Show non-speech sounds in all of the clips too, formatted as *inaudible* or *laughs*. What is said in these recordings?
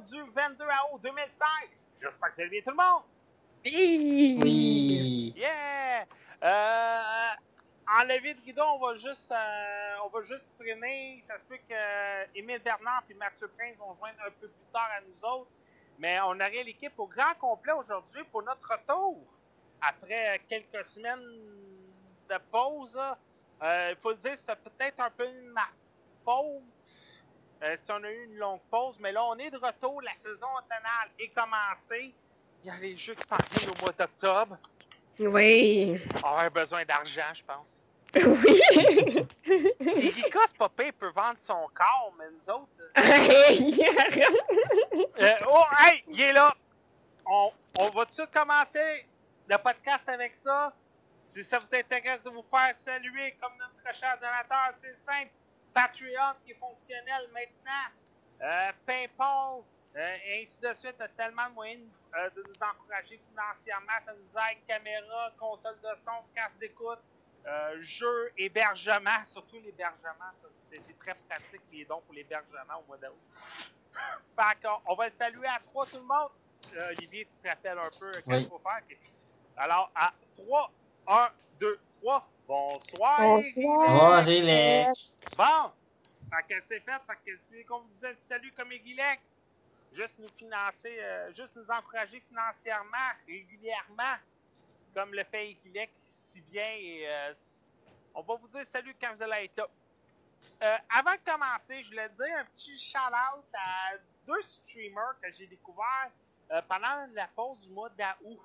Édition du 22 août 2016. J'espère que ça va bien tout le monde. Oui. Oui. Yeah! Euh, de guidon, on va juste, euh, on va juste traîner. Ça se peut que euh, Émile Bernard et Mathieu Prince vont joindre un peu plus tard à nous autres. Mais on aurait l'équipe au grand complet aujourd'hui pour notre retour. Après euh, quelques semaines de pause. Euh, il faut le dire, c'était peut-être un peu ma faute euh, si on a eu une longue pause. Mais là, on est de retour. La saison automnale est commencée. Il y a les jeux qui s'en viennent au mois d'octobre. Oui. On avoir besoin d'argent, je pense. Oui. *laughs* Erika, c'est pas pire, peut vendre son corps, mais nous autres. euh, *laughs* euh, oh, hey, il est là! On, on va tout de suite commencer le podcast avec ça. Si ça vous intéresse de vous faire saluer comme notre cher donateur, c'est simple. Patreon qui est fonctionnel maintenant. Euh, PayPal, euh, et ainsi de suite. A tellement de moyens euh, de nous encourager financièrement. Ça nous aide caméra, console de son, casque d'écoute, euh, jeux, hébergement, surtout l'hébergement. C'est très pratique les dons pour l'hébergement au mois d'août. *coughs* On va le saluer à trois tout le monde. Euh, Olivier, tu te rappelles un peu qu'est-ce qu'il faut faire? Alors, à 3, 1, 2, 3. Bonsoir. Bonsoir. Bon, fait que c'est fait, fait que si qu'on vous dit un petit salut comme Aiguilec, juste nous financer, euh, juste nous encourager financièrement, régulièrement, comme le fait Aiguilec si bien, et euh, on va vous dire salut quand vous allez être là. Euh, avant de commencer, je voulais dire un petit shout-out à deux streamers que j'ai découverts euh, pendant la pause du mois d'août.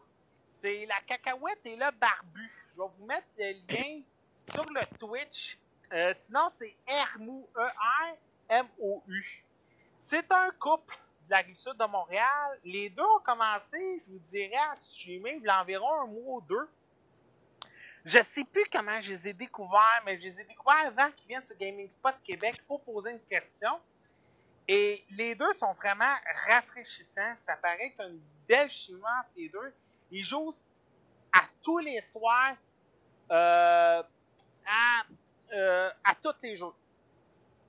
C'est la cacahuète et le barbu. Je vais vous mettre le lien sur le Twitch. Euh, sinon, c'est E-R-M-O-U. C'est un couple de la rive sud de Montréal. Les deux ont commencé, je vous dirais, à streamer il y a environ un mois ou deux. Je sais plus comment je les ai découverts, mais je les ai découverts avant qu'ils viennent sur Gaming Spot Québec pour poser une question. Et les deux sont vraiment rafraîchissants. Ça paraît a une belle chimie entre les deux. Ils jouent à tous les soirs euh, à, euh, à tous les jeux.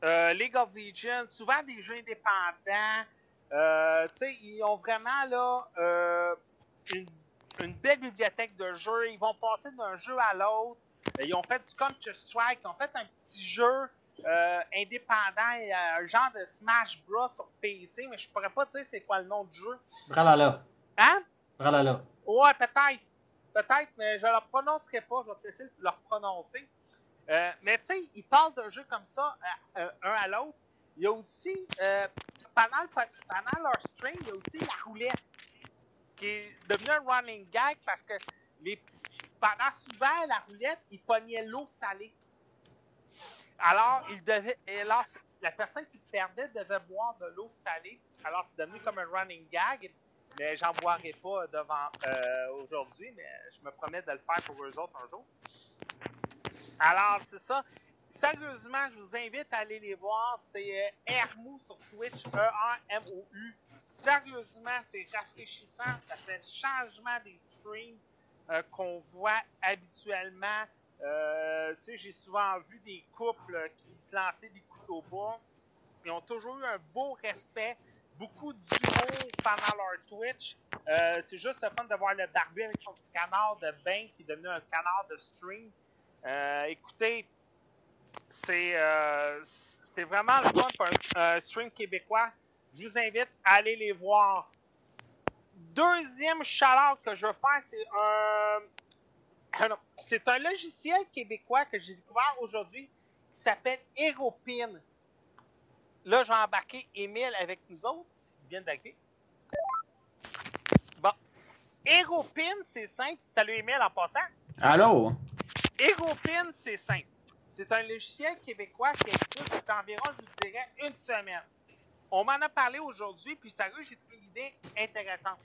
Euh, League of Legends, souvent des jeux indépendants. Euh, tu sais, ils ont vraiment là euh, une, une belle bibliothèque de jeux. Ils vont passer d'un jeu à l'autre. Ils ont fait du Counter-Strike. Ils ont fait un petit jeu indépendant, un genre de Smash Bros sur PC, mais je pourrais pas dire c'est quoi le nom du jeu. Bralala. Hein? Bralala. Ouais, peut-être. Peut-être, mais je ne le prononcerai pas. Je vais te laisser le prononcer. Euh, mais tu sais, ils parlent d'un jeu comme ça, euh, euh, un à l'autre. Il y a aussi, pendant, pendant leur stream, il y a aussi la roulette, qui est devenue un running gag parce que les, pendant souvent la roulette, ils pognaient l'eau salée. Alors, il devait, et alors, la personne qui perdait devait boire de l'eau salée. Alors, c'est devenu comme un running gag. Mais j'en boirai pas devant euh, aujourd'hui, mais je me promets de le faire pour eux autres un jour. Alors, c'est ça. Sérieusement, je vous invite à aller les voir. C'est euh, Hermou sur Twitch, E-R-M-O-U. sérieusement, c'est rafraîchissant. Ça fait le changement des streams euh, qu'on voit habituellement. Euh, tu sais, j'ai souvent vu des couples qui se lançaient des couteaux bas. Ils ont toujours eu un beau respect, beaucoup d'humour pendant leur Twitch. Euh, c'est juste le fun de voir le barbu avec son petit canard de bain qui est devenu un canard de stream. Euh, écoutez, c'est euh, c'est vraiment le fun pour un, stream québécois. Je vous invite à aller les voir. Deuxième shout que je veux faire, c'est un, un- c'est un logiciel québécois que j'ai découvert aujourd'hui qui s'appelle Aeropin. Là, je vais embarquer Émile avec nous autres. Il vient d'arriver. Bon. Aeropin, c'est simple. Salut Émile en passant. Allô? Aeropin, c'est simple. C'est un logiciel québécois qui existe depuis environ, je vous dirais, une semaine. On m'en a parlé aujourd'hui, puis sérieux, j'ai trouvé l'idée intéressante.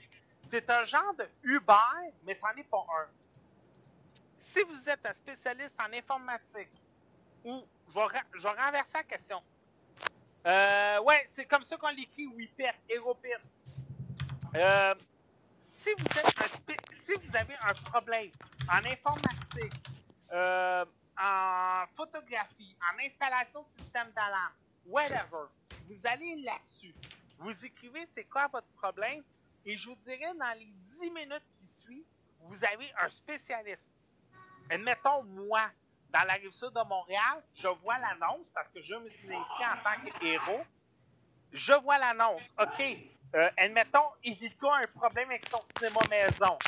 C'est un genre de Uber, mais c'en est pas un. Si vous êtes un spécialiste en informatique, ou je vais, je vais renverser la question. Euh, ouais, c'est comme ça qu'on l'écrit, WIPET, Aeropin. Euh, si vous avez un problème en informatique, euh, en photographie, en installation de système d'alarme, whatever, vous allez là-dessus. Vous écrivez c'est quoi votre problème? Et je vous dirai dans les 10 minutes qui suivent, vous avez un spécialiste. Admettons, moi, dans la rive sud de Montréal, je vois l'annonce parce que je me suis inscrit en tant qu'héros. Je vois l'annonce. OK. Euh, admettons, Erika a un problème avec son cinéma maison.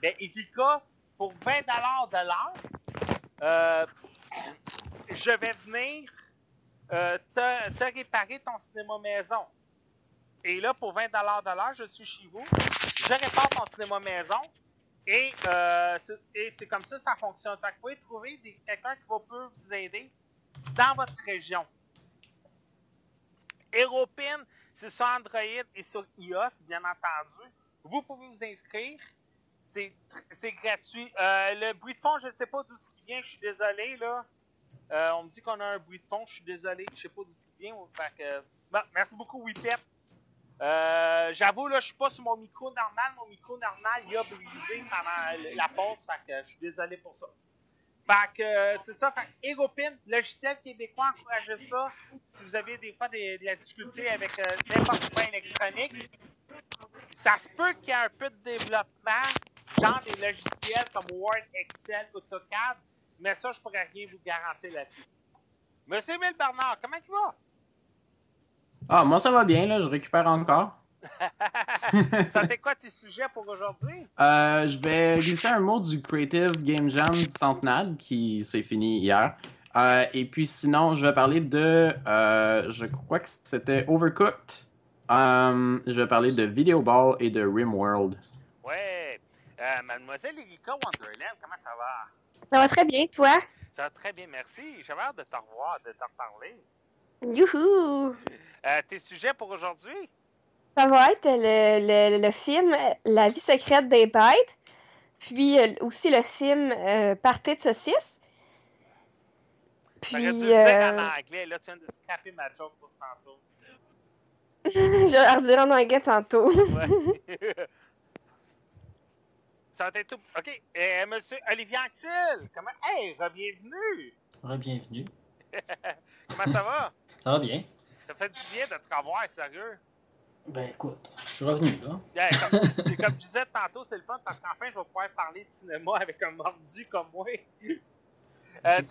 Ben, Erika, pour 20 de l'heure, euh, je vais venir euh, te, te réparer ton cinéma maison. Et là, pour 20 de l'heure, je suis chez vous, je répare ton cinéma maison et, euh, c'est- et c'est comme ça ça fonctionne. Que vous pouvez trouver quelqu'un qui va peut vous aider dans votre région. Aeropin, c'est sur Android et sur iOS, bien entendu. Vous pouvez vous inscrire. C'est gratuit. Euh, le bruit de fond, je ne sais pas d'où il vient, je suis désolé, là. Euh, on me dit qu'on a un bruit de fond, je suis désolé, je sais pas d'où il vient. Que, bon, merci beaucoup, Wipet. Euh, J'avoue, là, je suis pas sur mon micro normal. Mon micro normal, il a brisé pendant la pause, fait que je suis désolé pour ça. Fait que euh, c'est ça, fait logiciel québécois, encouragez ça. Si vous avez des fois de la difficulté avec euh, n'importe quoi électronique, ça se peut qu'il y ait un peu de développement dans des logiciels comme Word, Excel, AutoCAD, mais ça, je pourrais rien vous garantir là-dessus. Monsieur Emile Bernard, comment il va? Ah, moi ça va bien, là, je récupère encore. *laughs* ça fait quoi tes sujets pour aujourd'hui? Euh, je vais glisser un mot du Creative Game Jam du Centenade qui s'est fini hier. Euh, et puis sinon, je vais parler de. euh, je crois que c'était Overcooked. Je vais parler de Video Ball et de Rimworld. Ouais. Euh, Mademoiselle Erika Wonderland, comment ça va? Ça va très bien, toi? Ça va très bien, merci. J'avais hâte de te revoir, de te reparler. Youhou! Euh, tes sujets pour aujourd'hui? Ça va être le, le, le film La vie secrète des bêtes, puis euh, aussi le film euh, Party de saucisse. Puis, T'aurais dû le dire euh, en anglais, là, tu viens de scraper ma joke pour tantôt. *laughs* je vais leur dire en anglais tantôt. Ouais. *laughs* ça va être tout. OK. Euh, monsieur Olivier Anctil, comment. Hey, bienvenue! Bienvenue. *laughs* Comment ça va? Ça va bien? Ça fait du bien de te revoir, sérieux. Ben écoute, je suis revenu là. *laughs* Yeah, comme, c'est comme je *laughs* disais tantôt, c'est le fun parce qu'enfin, je vais pouvoir parler de cinéma avec un mordu comme moi. Euh,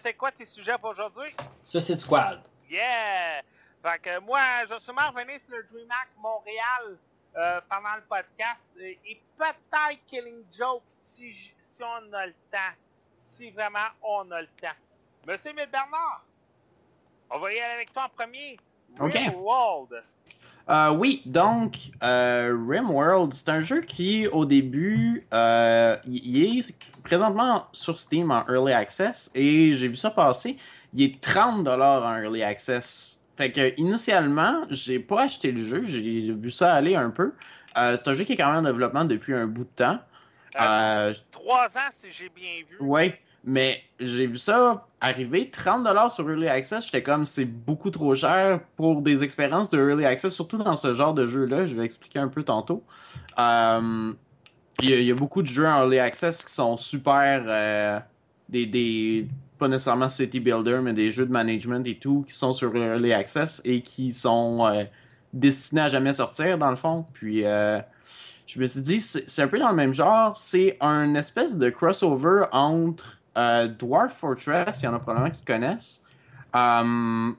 fait quoi tes sujets pour aujourd'hui? Suicide Squad. Yeah! Fait que moi, je vais sûrement revenir sur le DreamHack Montréal euh, pendant le podcast et, et peut-être Killing Joke si, on a le temps. Si vraiment on a le temps. Monsieur Bernard, on va y aller avec toi en premier. Ok. Rimworld. Euh, oui, donc, euh, Rimworld, c'est un jeu qui, au début, euh, il est présentement sur Steam en Early Access et j'ai vu ça passer. Il est 30$ en Early Access. Fait que, initialement, j'ai pas acheté le jeu, j'ai vu ça aller un peu. Euh, c'est un jeu qui est quand même en développement depuis un bout de temps. Euh, Trois ans, si j'ai bien vu. Ouais. Mais j'ai vu ça arriver 30$ sur Early Access. J'étais comme, c'est beaucoup trop cher pour des expériences de Early Access, surtout dans ce genre de jeu-là. Je vais expliquer un peu tantôt. Euh, Il y, a- beaucoup de jeux en Early Access qui sont super. euh, des, des- Pas nécessairement City Builder, mais des jeux de management et tout qui sont sur Early Access et qui sont euh, destinés à jamais sortir, dans le fond. Puis. je me suis dit, c'est un peu dans le même genre. C'est un espèce de crossover entre euh, Dwarf Fortress, il y en a probablement qui connaissent. Euh,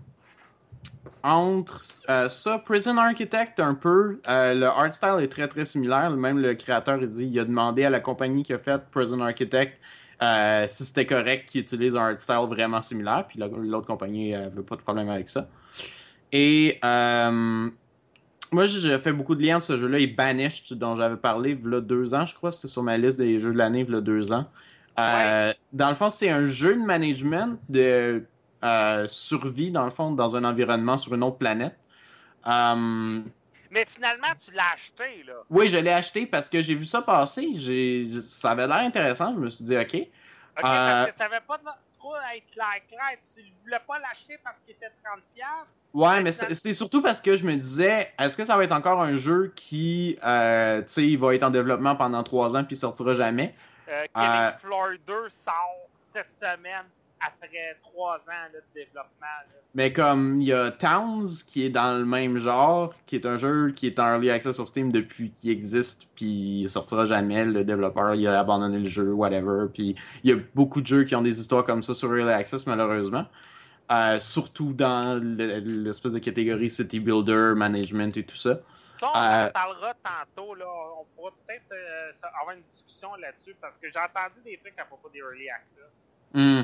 entre euh, ça, Prison Architect, un peu. le art style est très très similaire. Même le créateur, il dit il a demandé à la compagnie qui a fait Prison Architect si c'était correct qu'ils utilisent un art style vraiment similaire. Puis la- l'autre compagnie euh, veut pas de problème avec ça. Et. moi, j'ai fait beaucoup de liens sur ce jeu-là et Banished, dont j'avais parlé il y a deux ans, je crois. C'était sur ma liste des jeux de l'année il y a deux ans. Euh, Dans le fond, c'est un jeu de management de euh, survie, dans le fond, dans un environnement sur une autre planète. Euh, Mais finalement, tu l'as acheté, là. oui, je l'ai acheté parce que j'ai vu ça passer. J'ai... Ça avait l'air intéressant. Je me suis dit, OK. OK, Euh, parce que ça avait pas trop être clair, clair. Tu voulais pas l'acheter parce qu'il était 30$. Ouais, mais c'est c'est surtout parce que je me disais, est-ce que ça va être encore un jeu qui, euh, tu sais, va être en développement pendant trois ans puis sortira jamais? Euh, Killing Euh, Floor 2 sort cette semaine après trois ans là, de développement. là. Mais comme il y a Towns qui est dans le même genre, qui est un jeu qui est en early access sur Steam depuis qu'il existe, puis il sortira jamais. Le développeur il a abandonné le jeu, whatever. Puis il y a beaucoup de jeux qui ont des histoires comme ça sur early access malheureusement. Euh, surtout dans le- l'espèce de catégorie city builder, management et tout ça. Ça, on Euh, en parlera tantôt. Là. On pourra peut-être euh, avoir une discussion là-dessus parce que j'ai entendu des trucs à propos des Early Access. Hmm.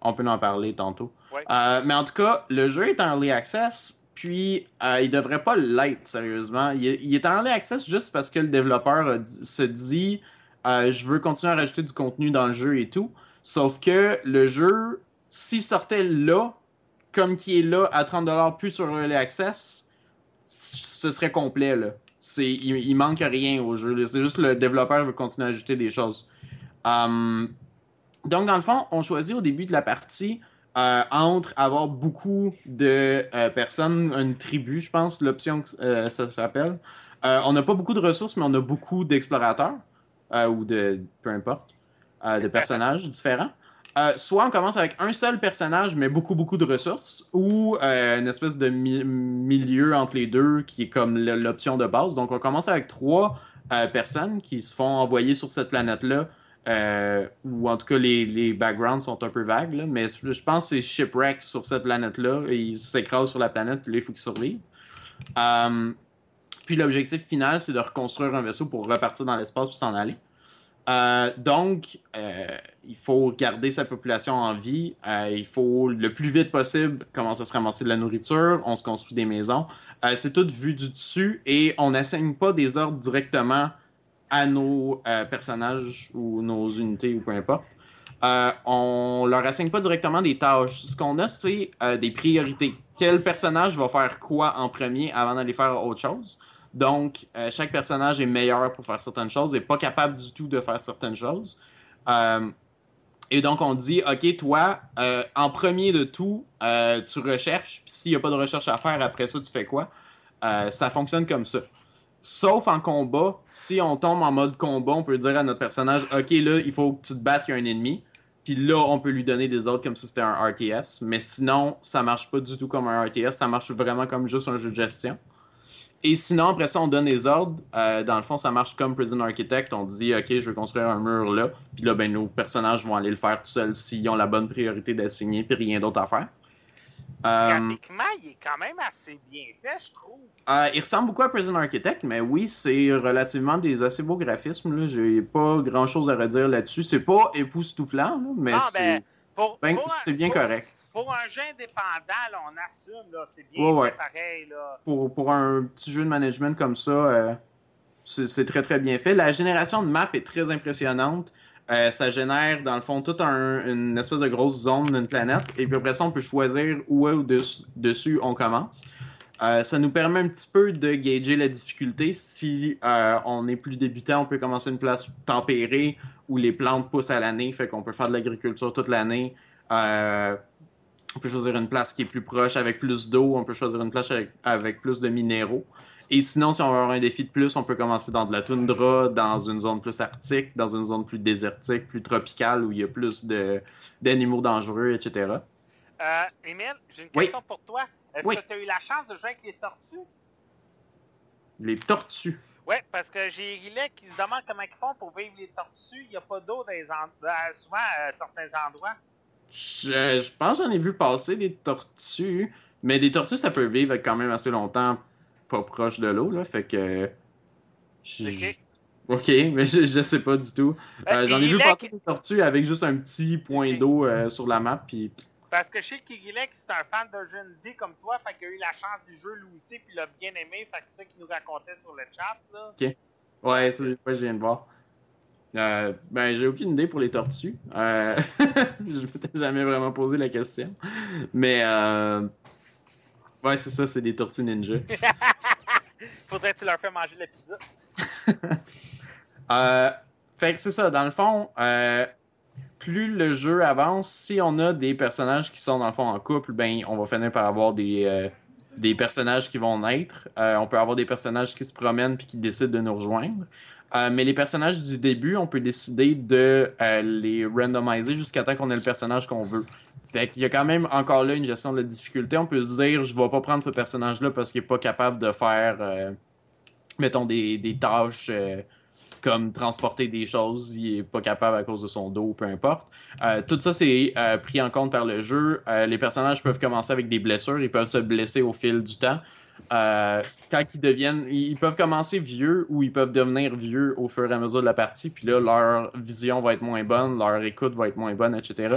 On peut en parler tantôt. Ouais. Euh, mais en tout cas, le jeu est en early access, puis euh, il devrait pas l'être, sérieusement. Il est, il est en early access juste parce que le développeur dit- se dit euh, je veux continuer à rajouter du contenu dans le jeu et tout. Sauf que le jeu, s'il sortait là, comme qui est là à 30$ plus sur early access, ce serait complet. Là. C'est, il, il manque rien au jeu. C'est juste le développeur veut continuer à ajouter des choses. Hum, donc, dans le fond, on choisit au début de la partie euh, entre avoir beaucoup de euh, personnes, une tribu, je pense, l'option que euh, ça s'appelle. On n'a pas beaucoup de ressources, mais on a beaucoup d'explorateurs, ou de, peu importe, de personnages différents. Euh, soit on commence avec un seul personnage, mais beaucoup, beaucoup de ressources, ou euh, une espèce de mi- milieu entre les deux qui est comme l'option de base. Donc, on commence avec trois euh, personnes qui se font envoyer sur cette planète-là ou en tout cas les, backgrounds sont un peu vagues, là, mais je pense que c'est shipwreck sur cette planète-là, et ils s'écrasent sur la planète, puis là, il faut qu'ils survivent. Puis l'objectif final, c'est de reconstruire un vaisseau pour repartir dans l'espace puis s'en aller. Euh, donc, euh, il faut garder sa population en vie. Euh, il faut le plus vite possible commencer à se ramasser de la nourriture. On se construit des maisons. C'est tout vu du dessus et on n'assigne pas des ordres directement à nos personnages ou nos unités ou peu importe. On leur assigne pas directement des tâches. Ce qu'on a, c'est des priorités. Quel personnage va faire quoi en premier avant d'aller faire autre chose? Donc, euh, chaque personnage est meilleur pour faire certaines choses et pas capable du tout de faire certaines choses. Euh, et donc, on dit, OK, toi, euh, en premier de tout, tu recherches, puis s'il n'y a pas de recherche à faire, après ça, tu fais quoi? Ça fonctionne comme ça. Sauf en combat, si on tombe en mode combat, on peut dire à notre personnage, OK, là, il faut que tu te battes, il y a un ennemi. Puis là, on peut lui donner des ordres comme si c'était un RTS. Mais sinon, ça marche pas du tout comme un RTS. Ça marche vraiment comme juste un jeu de gestion. Et sinon, après ça, on donne les ordres. Euh, dans le fond, ça marche comme Prison Architect. On dit, OK, je veux construire un mur là. Puis là, ben, nos personnages vont aller le faire tout seuls s'ils ont la bonne priorité d'assigner, puis rien d'autre à faire. Euh, Graphiquement, il est quand même assez bien fait, je trouve. euh, il ressemble beaucoup à Prison Architect, mais oui, c'est relativement des assez beaux graphismes. Là. J'ai pas grand chose à redire là-dessus. C'est pas époustouflant, là, mais Ah, c'est ben, Pour, ben, pour un- c'est bien pour- correct. Pour un jeu indépendant, là, on assume, là, c'est bien Ouais, pareil. Là. Pour, pour un petit jeu de management comme ça, euh, c'est c'est très très bien fait. La génération de map est très impressionnante. Euh, ça génère, dans le fond, toute un- une espèce de grosse zone d'une planète. Et puis après ça, on peut choisir où est ou dessus, dessus on commence. Euh, ça nous permet un petit peu de gager la difficulté. Si euh, on est plus débutant, on peut commencer une place tempérée où les plantes poussent à l'année, fait qu'on peut faire de l'agriculture toute l'année. Euh, on peut choisir une place qui est plus proche avec plus d'eau, on peut choisir une place avec, avec plus de minéraux. Et sinon, si on veut avoir un défi de plus, on peut commencer dans de la toundra, dans une zone plus arctique, dans une zone plus désertique, plus tropicale, où il y a plus d'animaux dangereux, etc. Euh, Émile, j'ai une Oui. question pour toi. Est-ce Oui. que tu as eu la chance de jouer avec les tortues? Les tortues. Oui, parce que j'ai Riley qui se demande comment ils font pour vivre les tortues. Il n'y a pas d'eau dans les en- dans- souvent à certains endroits. Je, je pense que j'en ai vu passer des tortues, mais des tortues, ça peut vivre quand même assez longtemps pas proche de l'eau, là, fait que... je- Ok. Ok, mais je, je sais pas du tout. Euh, Euh, J'en ai vu passer des tortues avec juste un petit point Ok. d'eau euh, sur la map, puis Parce que je sais qu'Irilek, c'est un fan de jeunes D comme toi, fait qu'il a eu la chance du jeu lui aussi, puis il l'a bien aimé, fait que c'est ça qu'il nous racontait sur le chat, là. Ouais, ça, ouais, je viens de voir. Euh, ben, j'ai aucune idée pour les tortues. Euh, *laughs* je m'étais jamais vraiment posé la question. Mais, euh... ouais, c'est ça, c'est des tortues ninja. *laughs* Faudrait que tu leur fais manger de la pizza. *laughs* Euh, fait que c'est ça, dans le fond, euh, plus le jeu avance, si on a des personnages qui sont dans le fond en couple, ben, on va finir par avoir des, des personnages qui vont naître. On peut avoir des personnages qui se promènent puis qui décident de nous rejoindre. Euh, mais les personnages du début, on peut décider de euh, les randomiser jusqu'à temps qu'on ait le personnage qu'on veut. Fait qu'il y a quand même encore là une gestion de la difficulté. On peut se dire, je vais pas prendre ce personnage-là parce qu'il est pas capable de faire, euh, mettons, des, des tâches comme transporter des choses. Il est pas capable à cause de son dos, peu importe. Tout ça, c'est pris en compte par le jeu. Les personnages peuvent commencer avec des blessures. Ils peuvent se blesser au fil du temps. Euh, quand ils deviennent, ils peuvent commencer vieux ou ils peuvent devenir vieux au fur et à mesure de la partie. Puis là, leur vision va être moins bonne, leur écoute va être moins bonne, etc.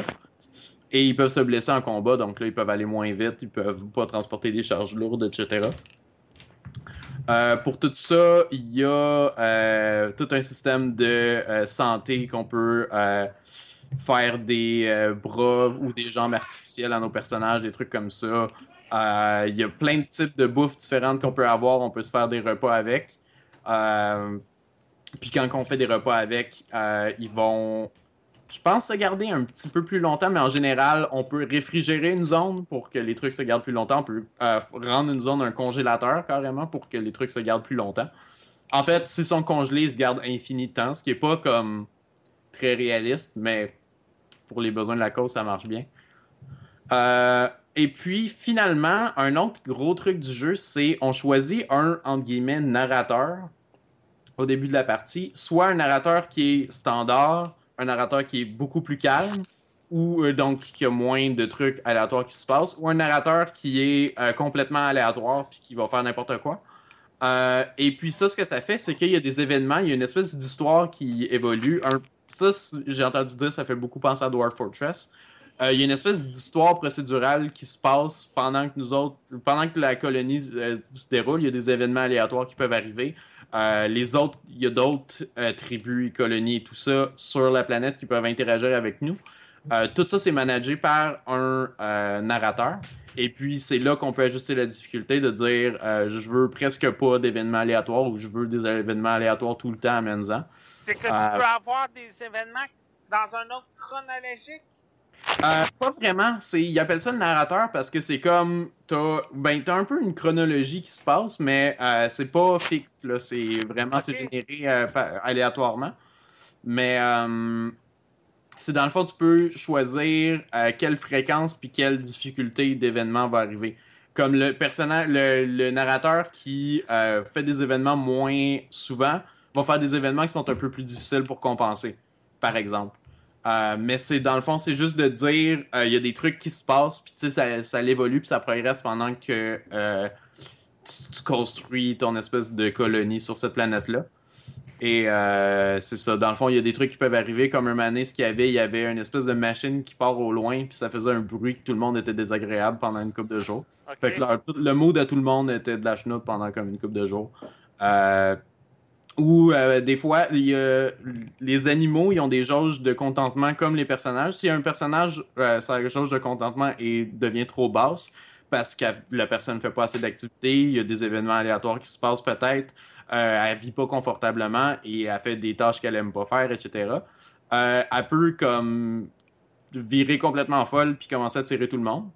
Et ils peuvent se blesser en combat, donc là, ils peuvent aller moins vite, ils peuvent pas transporter des charges lourdes, etc. Euh, pour tout ça, il y a euh, tout un système de santé qu'on peut faire des bras ou des jambes artificielles à nos personnages, des trucs comme ça. Euh, Il y a plein de types de bouffe différentes qu'on peut avoir. On peut se faire des repas avec. Euh, Puis quand on fait des repas avec, euh, ils vont, je pense, se garder un petit peu plus longtemps, mais en général, on peut réfrigérer une zone pour que les trucs se gardent plus longtemps. On peut rendre une zone un congélateur carrément pour que les trucs se gardent plus longtemps. En fait, s'ils sont congelés, ils se gardent infini de temps, ce qui est pas comme très réaliste, mais pour les besoins de la cause, ça marche bien. Euh, et puis, finalement, un autre gros truc du jeu, c'est on choisit un, entre narrateur au début de la partie. Soit un narrateur qui est standard, un narrateur qui est beaucoup plus calme, ou euh, donc qui a moins de trucs aléatoires qui se passent, ou un narrateur qui est euh, complètement aléatoire puis qui va faire n'importe quoi. Euh, et puis ça, ce que ça fait, c'est qu'il y a des événements, il y a une espèce d'histoire qui évolue. Ça, j'ai entendu dire, ça fait beaucoup penser à Dwarf Fortress. Euh, il y a une espèce d'histoire procédurale qui se passe pendant que nous autres, pendant que la colonie euh, se déroule. Il y a des événements aléatoires qui peuvent arriver. Euh, les autres, il y a d'autres tribus, colonies et tout ça sur la planète qui peuvent interagir avec nous. Tout ça, c'est managé par un narrateur. Et puis, c'est là qu'on peut ajuster la difficulté de dire je veux presque pas d'événements aléatoires ou je veux des événements aléatoires tout le temps à Menza. C'est que tu peux avoir des événements dans un ordre chronologique. Euh, pas vraiment. Ils appellent ça le narrateur parce que c'est comme. T'as, ben, t'as un peu une chronologie qui se passe, mais euh, c'est pas fixe. C'est vraiment c'est généré euh, aléatoirement. Mais euh, c'est dans le fond, tu peux choisir quelle fréquence puis quelle difficulté d'événement va arriver. Comme le personnage, le, le narrateur qui fait des événements moins souvent va faire des événements qui sont un peu plus difficiles pour compenser, par exemple. Euh, mais c'est dans le fond, c'est juste de dire euh, il y a des trucs qui se passent, puis tu sais, ça, ça évolue, puis ça progresse pendant que euh, tu, tu construis ton espèce de colonie sur cette planète-là. Et c'est ça. Dans le fond, il y a des trucs qui peuvent arriver, comme un mané, ce qu'il y avait, il y avait une espèce de machine qui part au loin, puis ça faisait un bruit que tout le monde était désagréable pendant une couple de jours. Fait que leur- le mood à tout le monde était de la chenoute pendant comme une couple de jours. Ou euh, des fois, les animaux, ils ont des jauges de contentement comme les personnages. Si un personnage, euh, sa jauge de contentement et devient trop basse parce que la personne ne fait pas assez d'activité, il y a des événements aléatoires qui se passent peut-être, euh, elle vit pas confortablement et elle fait des tâches qu'elle aime pas faire, etc. euh, elle peut comme virer complètement folle puis commencer à tirer tout le monde.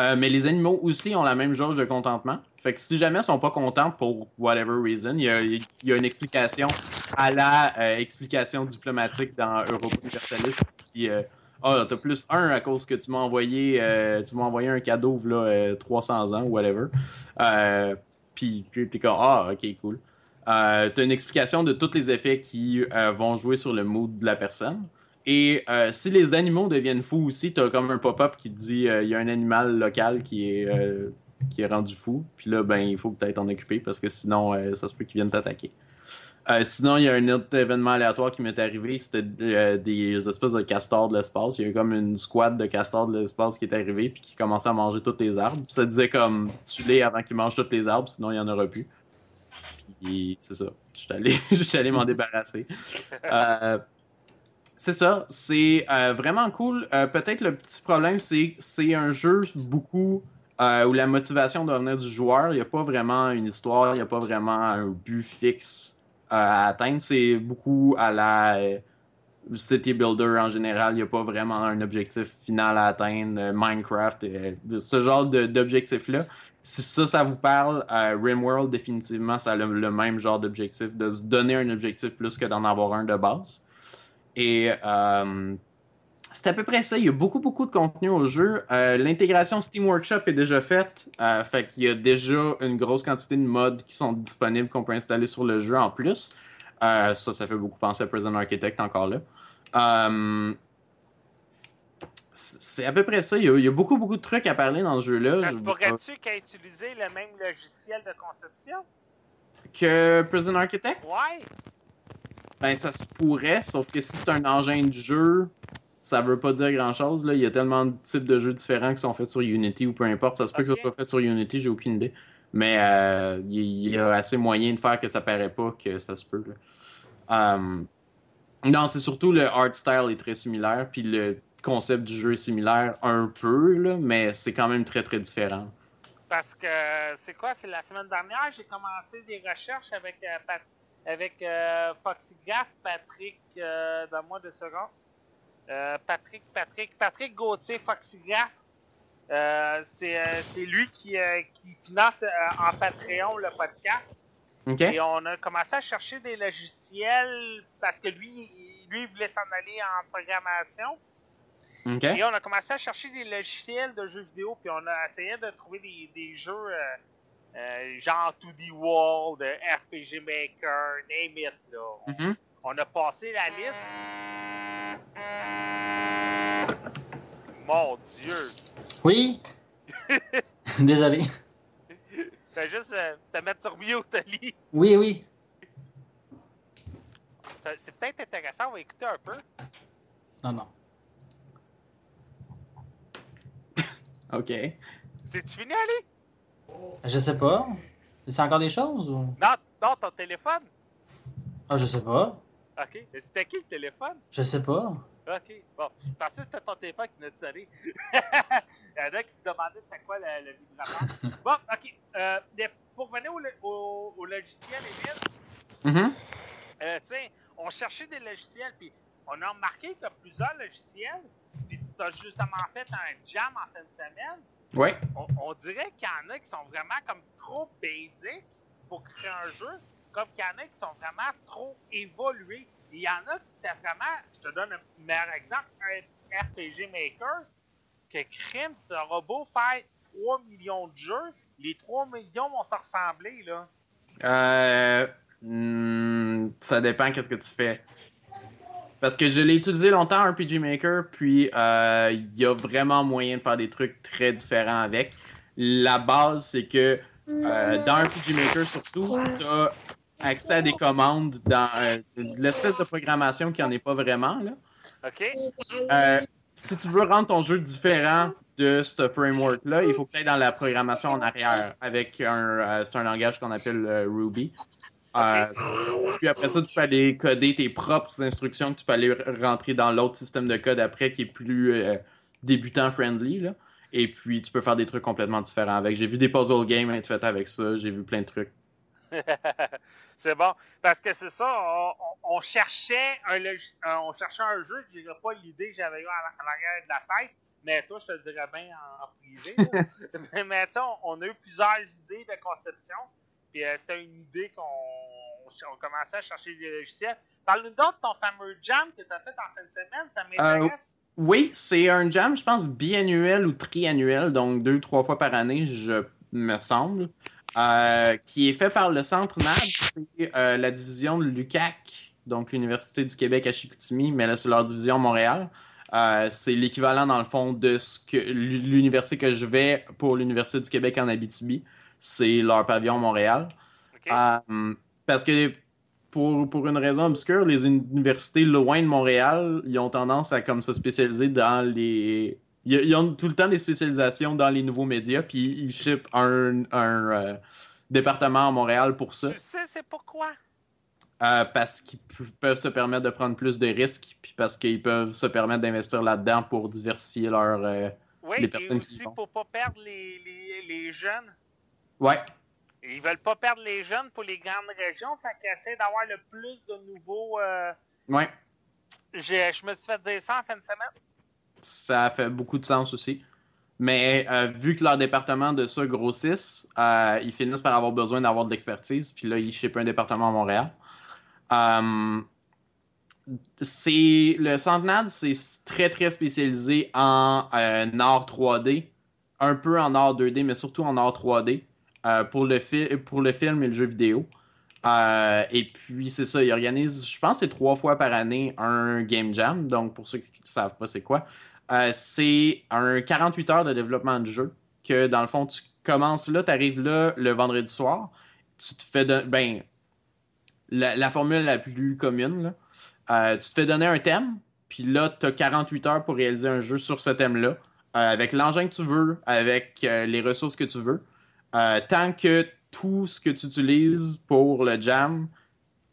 Euh, mais les animaux aussi ont la même jauge de contentement. Fait que si jamais ils sont pas contents pour whatever reason, il y a, y a une explication à la euh, explication diplomatique dans Europa Universalis qui euh, ah t'as plus un à cause que tu m'as envoyé euh, tu m'as envoyé un cadeau là euh, 300 ans ou whatever. Puis t'es comme ah ok cool. T'as une explication de tous les effets qui vont jouer sur le mood de la personne. Et euh, si les animaux deviennent fous aussi, t'as comme un pop-up qui te dit euh, il y a un animal local qui est, euh, qui est rendu fou. Puis là, ben, il faut tu t'en occuper parce que sinon, ça se peut qu'ils viennent t'attaquer. Sinon, il y a un autre événement aléatoire qui m'est arrivé. C'était des espèces de castors de l'espace. Il y a eu comme une squad de castors de l'espace qui est arrivée puis qui commençait à manger toutes les arbres. Ça disait comme tu les avant qu'ils mangent toutes les arbres, sinon il n'y en aura plus. Puis c'est ça. Je suis allé, *laughs* allé m'en débarrasser. C'est ça, c'est euh, vraiment cool. Euh, Peut-être le petit problème, c'est c'est un jeu beaucoup euh, où la motivation doit venir du joueur. Il n'y a pas vraiment une histoire, il n'y a pas vraiment un but fixe à atteindre. C'est beaucoup à la City Builder en général. Il n'y a pas vraiment un objectif final à atteindre. Minecraft, ce genre d'objectif-là. Si ça, ça vous parle, RimWorld, définitivement, ça a le même genre d'objectif, de se donner un objectif plus que d'en avoir un de base. Et euh, c'est à peu près ça. Il y a beaucoup, beaucoup de contenu au jeu. Euh, L'intégration Steam Workshop est déjà faite. Euh, fait qu'il y a déjà une grosse quantité de mods qui sont disponibles qu'on peut installer sur le jeu en plus. Euh, ça, ça fait beaucoup penser à Prison Architect encore là. C'est à peu près ça. Il y, a, il y a beaucoup, beaucoup de trucs à parler dans ce jeu-là. Ça se pourrait-tu qu'elle utilisé le même logiciel de conception? Que Prison Architect? Ouais. Ben, ça se pourrait, sauf que si c'est un engin de jeu, ça veut pas dire grand-chose. là. Il y a tellement de types de jeux différents qui sont faits sur Unity ou peu importe. Ça se peut que ça soit fait sur Unity, j'ai aucune idée. Mais euh, il y, a assez moyen de faire que ça paraît pas que ça se peut. là. Euh, non, c'est surtout le art style est très similaire, puis le concept du jeu est similaire un peu, là, mais c'est quand même très très différent. Parce que c'est quoi? C'est la semaine dernière, j'ai commencé des recherches avec euh, Pat- avec euh, Foxy Gaff, Patrick, euh, donne-moi deux secondes. Euh, Patrick, Patrick, Patrick Gauthier, Foxy Gaff. Euh, c'est euh, c'est lui qui, qui finance en Patreon le podcast. Et on a commencé à chercher des logiciels parce que lui, il- lui il voulait s'en aller en programmation. Et on a commencé à chercher des logiciels de jeux vidéo, puis on a essayé de trouver des, des jeux genre 2D World, euh, RPG Maker, name it, là. On, Mhm. on a passé la liste. Mon Dieu! Oui? *laughs* Désolé. Fais juste euh, te mettre sur mute, Ali. Oui, oui. C'est peut-être intéressant, on va écouter un peu. Non, non. *laughs* OK. C'est-tu fini, Ali? Je sais pas. C'est encore des choses ou? Non, non, ton téléphone? Ah, je sais pas. Ok. Mais C'était qui le téléphone? Je sais pas. Ok, bon, je pensais que c'était ton téléphone qui venait de sonner. *laughs* Il y en a qui se demandaient c'était quoi le, *laughs* bon, ok. Euh, pour revenir au, au, au logiciel, Émile, Mhm. euh, sais, on cherchait des logiciels, puis on a remarqué qu'il y a plusieurs logiciels, puis tu as justement fait un jam en fin de semaine. Ouais. On, on dirait qu'il y en a qui sont vraiment comme trop basic pour créer un jeu, comme qu'il y en a qui sont vraiment trop évolués. Il y en a qui c'était vraiment, je te donne un meilleur exemple, un RPG Maker, que crime, auras beau faire 3 millions de jeux, les 3 millions vont se ressembler, là. Euh, hmm, ça dépend qu'est-ce que tu fais. Parce que je l'ai utilisé longtemps, RPG Maker, puis euh, il y a vraiment moyen de faire des trucs très différents avec. La base, c'est que euh, dans RPG Maker, surtout, tu as accès à des commandes dans euh, l'espèce de programmation qui en est pas vraiment. Là. OK? Euh, si tu veux rendre ton jeu différent de ce framework-là, il faut que tu ailles dans la programmation en arrière avec un, euh, c'est un langage qu'on appelle euh, Ruby. Euh, puis après ça, tu peux aller coder tes propres instructions que tu peux aller rentrer dans l'autre système de code après qui est plus euh, débutant-friendly. Et puis, tu peux faire des trucs complètement différents avec. J'ai vu des puzzle games être faits avec ça. J'ai vu plein de trucs. *laughs* c'est bon. Parce que c'est ça, on, on- on cherchait un euh, on cherchait un jeu, je dirais pas l'idée que j'avais eu à la- à l'arrière de la tête, mais toi, je te le dirais bien en, privé. *laughs* mais mais tu sais, on, on a eu plusieurs idées de conception. Puis euh, c'était une idée qu'on on commençait à chercher des logiciels. Parle-nous de ton fameux jam que tu as fait en fin de semaine, ça m'intéresse. Oui, c'est un jam, je pense, biannuel ou triannuel, donc deux, trois fois par année, je me semble, euh, qui est fait par le Centre NAD, c'est euh, la division de l'UQAC, donc l'Université du Québec à Chicoutimi, mais là, c'est leur division Montréal. Euh, c'est l'équivalent, dans le fond, de ce que l'université que je vais pour l'Université du Québec en Abitibi. C'est leur pavillon Montréal. Euh, parce que pour, pour une raison obscure, les universités loin de Montréal, ils ont tendance à comme se spécialiser dans les. Ils, ils ont tout le temps des spécialisations dans les nouveaux médias, puis ils shippent un, un euh, département à Montréal pour ça, tu sais, c'est pourquoi? euh, parce qu'ils peuvent se permettre de prendre plus de risques, puis parce qu'ils peuvent se permettre d'investir là-dedans pour diversifier leur. euh, Oui, Les personnes aussi pour pas perdre les, les, les jeunes. Ouais, Ils veulent pas perdre les jeunes pour les grandes régions, fait qu'ils essaient d'avoir le plus de nouveaux. euh, ouais. Je me suis fait dire ça en fin de semaine. Ça fait beaucoup de sens aussi. Mais euh, vu que leur département de ça grossisse, euh, ils finissent par avoir besoin d'avoir de l'expertise. Puis là, ils shippent un département à Montréal. Euh, c'est le Centenade, c'est très très spécialisé en euh, art 3D, un peu en art 2D, mais surtout en art 3D euh, pour, le pour le film et le jeu vidéo. Euh, et puis c'est ça, ils organisent, je pense, c'est trois fois par année un game jam. Donc pour ceux qui ne savent pas c'est quoi, euh, c'est un 48 heures de développement de jeu que dans le fond tu commences là, tu arrives là le vendredi soir, tu te fais de, ben la, formule la plus commune là, tu te fais donner un thème, puis là tu as 48 heures pour réaliser un jeu sur ce thème-là avec l'engin que tu veux, avec les ressources que tu veux. Euh, tant que tout ce que tu utilises pour le jam,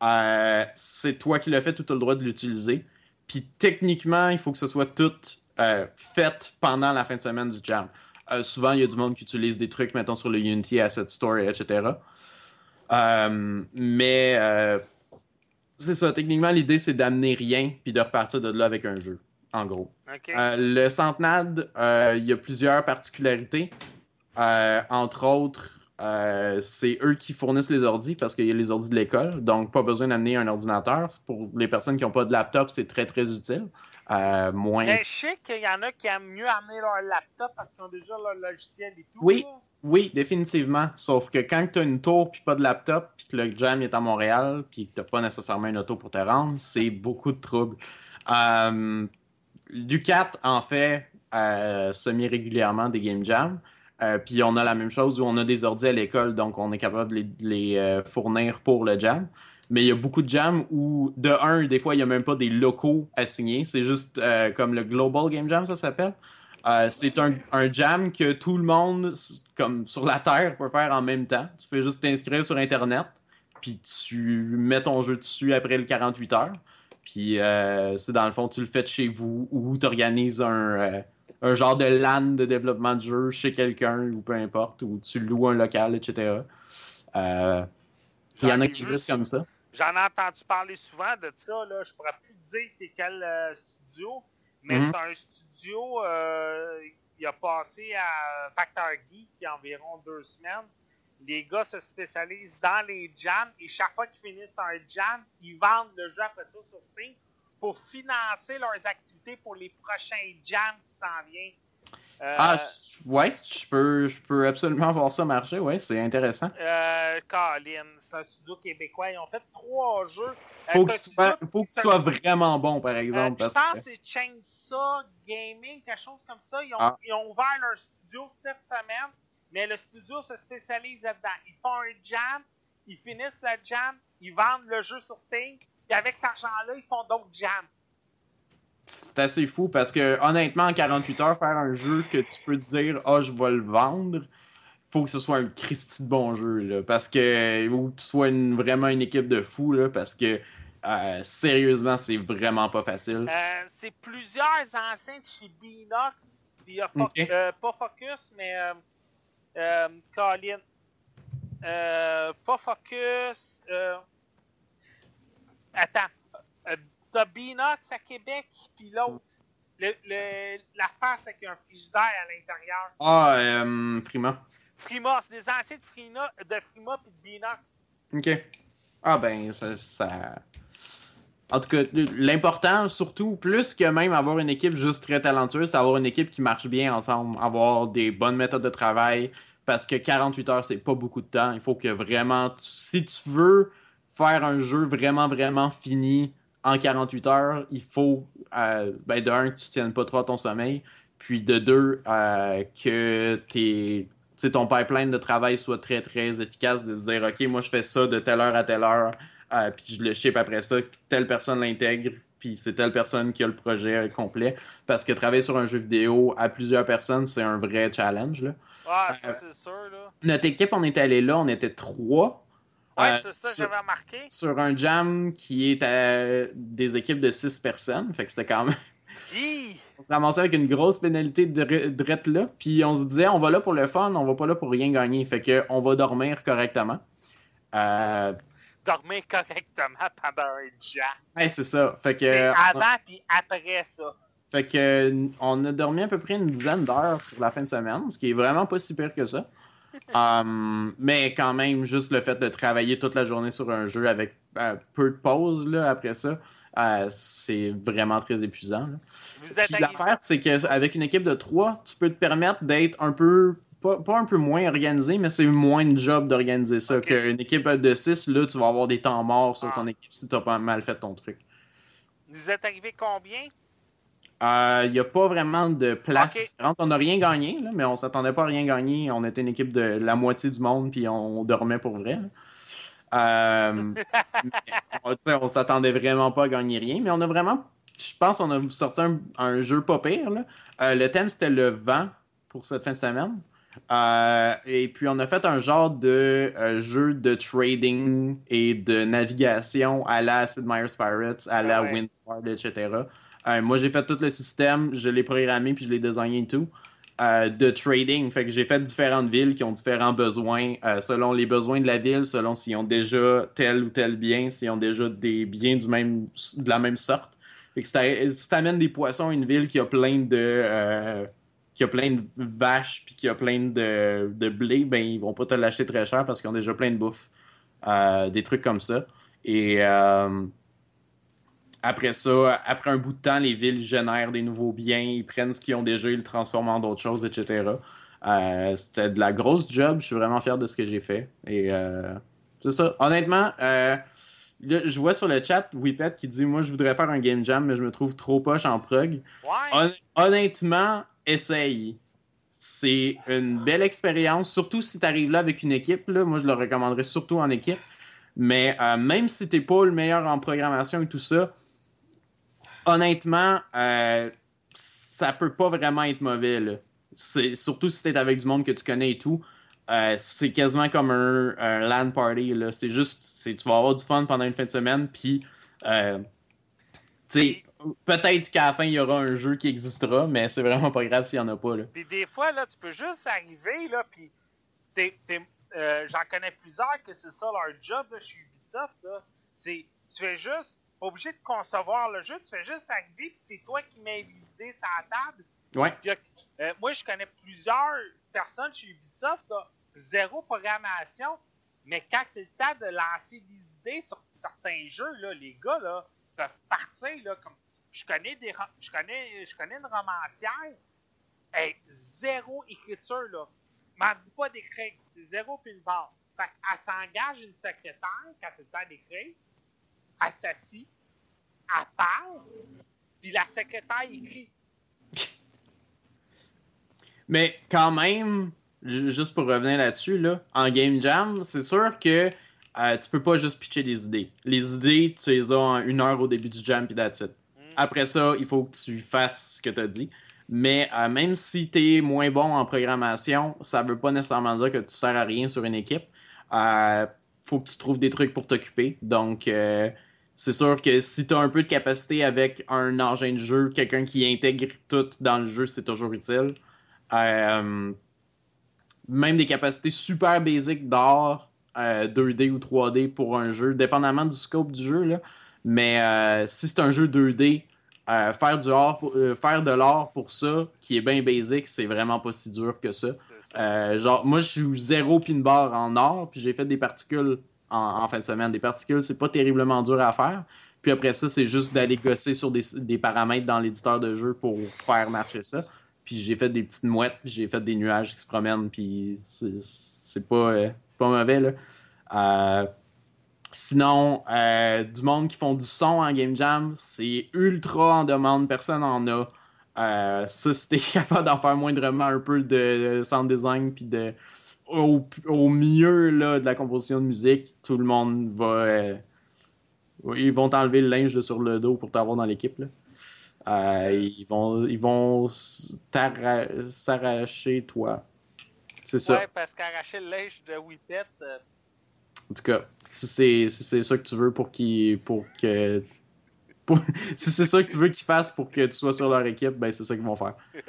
euh, c'est toi qui l'as fait, tu as le droit de l'utiliser. Puis techniquement, il faut que ce soit tout euh, fait pendant la fin de semaine du jam. Souvent, il y a du monde qui utilise des trucs, mettons, sur le Unity Asset Store, etc. Mais c'est ça, techniquement, l'idée, c'est d'amener rien puis de repartir de là avec un jeu, en gros. Le Centenade, il y a plusieurs particularités. Euh, entre autres, euh, c'est eux qui fournissent les ordis parce qu'il y a les ordis de l'école, donc pas besoin d'amener un ordinateur. Pour les personnes qui n'ont pas de laptop, c'est très très utile. Euh, moins. Mais je sais qu'il y en a qui aiment mieux amener leur laptop parce qu'ils ont déjà leur logiciel et tout. Oui. là. Oui, définitivement. Sauf que quand tu as une tour puis pas de laptop, puis que le jam est à Montréal, puis que tu pas nécessairement une auto pour te rendre, c'est beaucoup de troubles. Euh, Ducat en fait semi-régulièrement des game jams. Euh, puis on a la même chose où on a des ordi à l'école, donc on est capable de les, euh, fournir pour le jam. Mais il y a beaucoup de jams où, de un, des fois, il n'y a même pas des locaux assignés. C'est juste euh, comme le Global Game Jam, ça s'appelle. C'est un, jam que tout le monde, comme sur la Terre, peut faire en même temps. Tu fais juste t'inscrire sur Internet, puis tu mets ton jeu dessus après le 48 heures. Puis c'est dans le fond, tu le fais de chez vous ou tu organises un, un genre de LAN de développement de jeu chez quelqu'un ou peu importe, ou tu loues un local, etc. Euh, il y en a qui existent comme ça. J'en ai entendu parler souvent de ça. Là. Je pourrais plus te dire c'est quel euh, studio, mais Mhm. c'est un studio euh, qui a passé à Factor Geek il y a environ deux semaines. Les gars se spécialisent dans les jams et chaque fois qu'ils finissent un jam, ils vendent le jeu après ça sur Steam pour financer leurs activités pour les prochains jams qui s'en viennent. Euh, Ah, ouais, je peux, je peux absolument *laughs* voir ça marcher, ouais, c'est intéressant. euh, Colin, c'est un studio québécois. Ils ont fait trois jeux. Euh, Faut sois, studio- faut vraiment bon, par Euh, exemple. je parce pense que... que c'est Chainsaw Gaming, quelque chose comme ça. Ils ont, Ah. ils ont ouvert leur studio cette semaine, mais le studio se spécialise là-dedans. Ils font un jam, ils finissent le jam, ils vendent le jeu sur Steam, et avec cet argent-là, ils font d'autres jams. C'est assez fou parce que, honnêtement, en 48 heures, faire un jeu que tu peux te dire, ah, je vais le vendre, faut que ce soit un Christy de bon jeu, là. Parce que, ou que tu sois une- vraiment une équipe de fous, là, parce que, euh, sérieusement, c'est vraiment pas facile. Euh, c'est plusieurs anciens de chez Fo- Ok. euh, pas Focus, mais Colin. Pas Focus. Attends. Euh, T'as Beanox à Québec, puis l'autre. Le, le, la face avec un frigidaire à l'intérieur. Ah, euh, Frima. Frima, c'est des anciens de Frima, de Frima puis de Beanox. Ok. Ah ben, ça... ça... En tout cas, l'important, surtout, plus que même avoir une équipe juste très talentueuse, c'est avoir une équipe qui marche bien ensemble, avoir des bonnes méthodes de travail, parce que 48 heures, c'est pas beaucoup de temps. Il faut que vraiment, si tu veux faire un jeu vraiment, vraiment fini en 48 heures, il faut, euh, ben, de un, que tu tiennes pas trop à ton sommeil, puis de deux, euh, que tes, ton pipeline de travail soit très, très efficace, de se dire, OK, moi, je fais ça de telle heure à telle heure, euh, puis je le ship après ça, telle personne l'intègre, puis c'est telle personne qui a le projet complet. Parce que travailler sur un jeu vidéo à plusieurs personnes, c'est un vrai challenge. Là. Ouais, ça, c'est sûr. Là. Notre équipe, on est allé là, on était trois. Ouais, Euh, c'est ça, sur- j'avais remarqué. Sur un jam qui est à des équipes de six personnes. Fait que c'était quand même. Hi! *laughs* On se ramassait avec une grosse pénalité de dre- drette là. Puis on se disait, on va là pour le fun, on va pas là pour rien gagner. Fait que on va dormir correctement. Euh, Dormir correctement pendant un jam. ouais, c'est ça. Fait que. Avant puis après ça. Fait que on a dormi à peu près une dizaine d'heures sur la fin de semaine, ce qui est vraiment pas si pire que ça. Um, mais quand même, juste le fait de travailler toute la journée sur un jeu avec euh, peu de pause là, après ça, euh, c'est vraiment très épuisant. l'affaire, c'est qu'avec une équipe de trois, tu peux te permettre d'être un peu, pas, pas un peu moins organisé, mais c'est moins de job d'organiser ça. Qu'une équipe de six, là, tu vas avoir des temps morts sur Ah. ton équipe si t'as pas mal fait ton truc. Vous êtes arrivé combien? Il n'y a pas vraiment de place différente. On n'a rien gagné, là, mais on s'attendait pas à rien gagner. On était une équipe de la moitié du monde, puis on, dormait pour vrai. Euh, *laughs* on, on s'attendait vraiment pas à gagner rien, mais on a vraiment, je pense, on a sorti un, un jeu pas pire. là. Euh, le thème c'était le vent pour cette fin de semaine. Euh, et puis on a fait un genre de euh, jeu de trading et de navigation à la Sid Meier's Pirates, à la Ah ouais. Windward, etc. Euh, moi, j'ai fait tout le système, je l'ai programmé puis je l'ai designé et tout. euh, de trading. Fait que j'ai fait différentes villes qui ont différents besoins euh, selon les besoins de la ville, selon s'ils ont déjà tel ou tel bien, s'ils ont déjà des biens du même, de la même sorte. Fait que si t'a- si t'amènes des poissons à une ville qui a plein de qui a plein de vaches puis qui a plein de, de blé, ben ils vont pas te l'acheter très cher parce qu'ils ont déjà plein de bouffe. Des trucs comme ça. Et après ça, après un bout de temps, les villes génèrent des nouveaux biens, ils prennent ce qu'ils ont déjà, ils le transforment en d'autres choses, etc. Euh, C'était de la grosse job, je suis vraiment fier de ce que j'ai fait. Et euh, c'est ça. Honnêtement, euh, là, je vois sur le chat Whippet qui dit Moi, je voudrais faire un game jam, mais je me trouve trop poche en prog. Hon- honnêtement, essaye. C'est une belle expérience, surtout si tu arrives là avec une équipe. Là, moi, je le recommanderais surtout en équipe. Mais même si t'es pas le meilleur en programmation et tout ça, honnêtement, euh, ça peut pas vraiment être mauvais. Surtout si t'es avec du monde que tu connais et tout. Euh, c'est quasiment comme un, un LAN party. C'est juste, tu vas avoir du fun pendant une fin de semaine, puis euh, peut-être qu'à la fin, il y aura un jeu qui existera, mais c'est vraiment pas grave s'il y en a pas. Là. Des fois, là, tu peux juste arriver, là, puis j'en connais plusieurs que c'est ça leur job, là, chez Ubisoft. C'est, tu fais juste, pas obligé de concevoir le jeu, tu fais juste arriver, puis c'est toi qui mets l'idée sur la table. Ouais. Puis, euh, moi, je connais plusieurs personnes chez Ubisoft, là, zéro programmation, mais quand c'est le temps de lancer des idées sur certains jeux, là, les gars, là, peuvent partir, là, comme, je connais des, je connais, je connais une romancière, Hey, zéro écriture, là. M'en dis pas d'écrire. C'est zéro puis une barre. Fait qu'elle s'engage une secrétaire quand c'est le temps d'écrire. Elle s'assit. Elle parle. Puis la secrétaire écrit. *laughs* Mais quand même, ju- juste pour revenir là-dessus, là, en Game Jam, c'est sûr que euh, tu peux pas juste pitcher des idées. Les idées, tu les as en une heure au début du jam, puis that's it. Hmm. Après ça, il faut que tu fasses ce que tu as dit. Mais euh, même si tu es moins bon en programmation, ça veut pas nécessairement dire que tu sers à rien sur une équipe. Euh, faut que tu trouves des trucs pour t'occuper. Donc, euh, c'est sûr que si tu as un peu de capacité avec un engin de jeu, quelqu'un qui intègre tout dans le jeu, c'est toujours utile. Euh, même des capacités super basiques d'art, euh, 2D ou 3D pour un jeu, dépendamment du scope du jeu. Là. Mais euh, si c'est un jeu 2D, euh, faire, du art faire de l'art pour ça, qui est bien basic, c'est vraiment pas si dur que ça. Genre, moi, je suis zéro pin bar en or, puis j'ai fait des particules en, fin de semaine. Des particules, c'est pas terriblement dur à faire. Puis après ça, c'est juste d'aller gosser sur des, paramètres dans l'éditeur de jeu pour faire marcher ça. Puis j'ai fait des petites mouettes, puis j'ai fait des nuages qui se promènent, puis c'est- pas, euh, pas mauvais, là. Euh, sinon, euh, du monde qui font du son en Game Jam, c'est ultra en demande, personne en a. Ça, si *laughs* capable d'en faire moindrement un peu de sound design, puis de au, au mieux là, de la composition de musique, tout le monde va. euh, ils vont t'enlever le linge sur le dos pour t'avoir dans l'équipe. Euh, ils vont, ils vont s'arracher toi. C'est ça. Ouais, parce qu'arracher le linge de Whippet, euh, En tout cas, si c'est si c'est ça que tu veux pour qu'ils pour que pour- *laughs* si c'est ça que tu veux qu'ils fassent pour que tu sois sur leur équipe, ben c'est ça qu'ils vont faire. *laughs*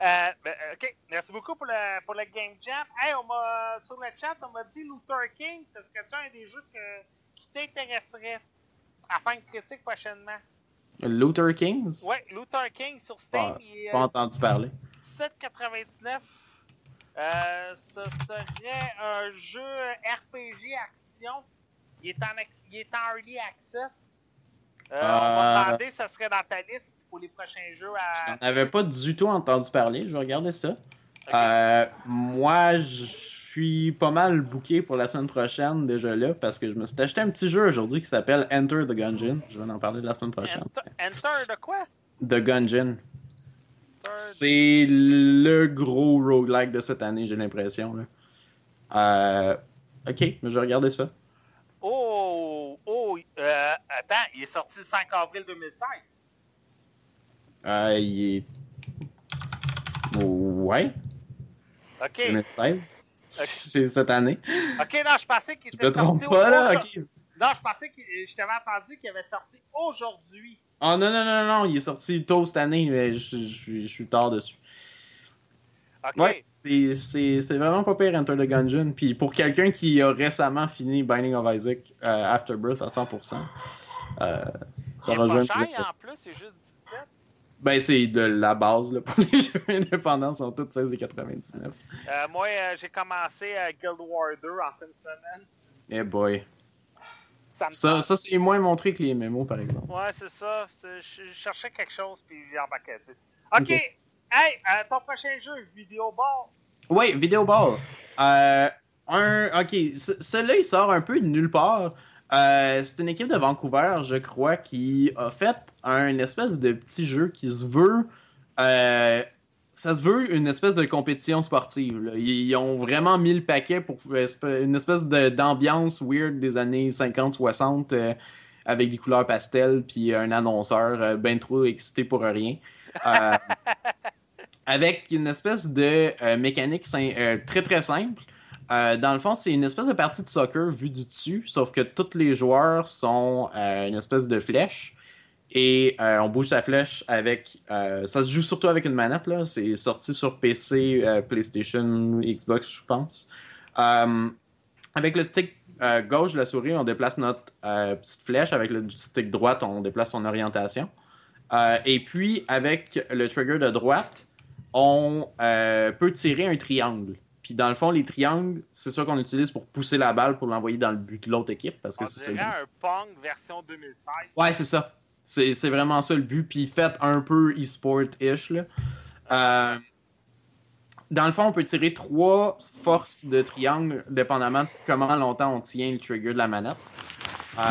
Euh, ben, euh, ok, merci beaucoup pour le, pour le Game Jam. Hey, on m'a, sur le chat, on m'a dit Luther King, ce serait-tu un des jeux que- qui t'intéresserait à faire une critique prochainement? Luther Kings? Ouais, Luther King sur Steam, Ah, il Pas euh, entendu parler. 17,99. Euh, ce serait un jeu RPG action. Il est en, il est en early access. On va Euh. demander, ce serait dans ta liste pour les prochains jeux à. J'en avais pas du tout entendu parler. Je vais regarder ça. Euh, moi, je suis pas mal booké pour la semaine prochaine déjà là parce que je me suis acheté un petit jeu aujourd'hui qui s'appelle Enter the Gungeon. Je vais en parler la semaine prochaine. Enter, Enter de quoi? The Gungeon. C'est le gros roguelike de cette année, j'ai l'impression. Euh, ok, je vais regarder ça. Oh, oh, euh, attends, il est sorti le 5 avril 2016. Euh, il est. Ouais, Ok, 2016. *laughs* C'est cette année. ok, non, je pensais qu'il Je était trompe sorti pas là. Non, je pensais que je t'avais entendu qu'il avait sorti aujourd'hui. Oh non, non, non, non, il est sorti tôt cette année, mais je, je suis- je suis tard dessus. Ok. Ouais, c'est- c'est c'est vraiment pas pire Enter the Gungeon. Puis pour quelqu'un qui a récemment fini Binding of Isaac euh, Afterbirth à 100%, euh, ça rejoint pas un cher, en plus, c'est juste 17. Ben, c'est de la base, là, *laughs* pour les jeux indépendants, sont tous 16,99. Euh, moi, euh, j'ai commencé à Guild Wars 2 en fin de semaine. Eh boy. Ça Ça, c'est moins montré que les mémos, par exemple. Ouais, c'est ça. Je cherchais quelque chose, puis j'ai embarqué dessus. Ok. Ok. Hey, euh, ton prochain jeu, Vidéo Ball. Oui, Video Ball. Euh, un, ok, ce- celui-là, il sort un peu de nulle part. Euh, c'est une équipe de Vancouver, je crois, qui a fait un espèce de petit jeu qui se veut. euh, ça se veut une espèce de compétition sportive. là. Ils, ont vraiment mis le paquet pour esp- une espèce de- d'ambiance weird des années 50-60 euh, avec des couleurs pastel puis un annonceur euh, ben trop excité pour rien. Euh, *laughs* avec une espèce de euh, mécanique euh, très très simple. Euh, dans le fond, c'est une espèce de partie de soccer vue du dessus, sauf que tous les joueurs sont euh, une espèce de flèche. Et euh, on bouge sa flèche avec. ça se joue surtout avec une manette, là. C'est sorti sur PC, PlayStation, Xbox, je pense. Avec le stick gauche de la souris, on déplace notre petite flèche. Avec le stick droite, on déplace son orientation. Et puis, avec le trigger de droite, on peut tirer un triangle. Puis dans le fond, les triangles, c'est ça qu'on utilise pour pousser la balle pour l'envoyer dans le but de l'autre équipe. Parce que c'est un Pong version 2016. Ouais, c'est ça. C'est vraiment ça le but. Puis faites un peu e-sport-ish. Euh, dans le fond, on peut tirer trois forces de triangle, dépendamment de comment longtemps on tient le trigger de la manette. Euh,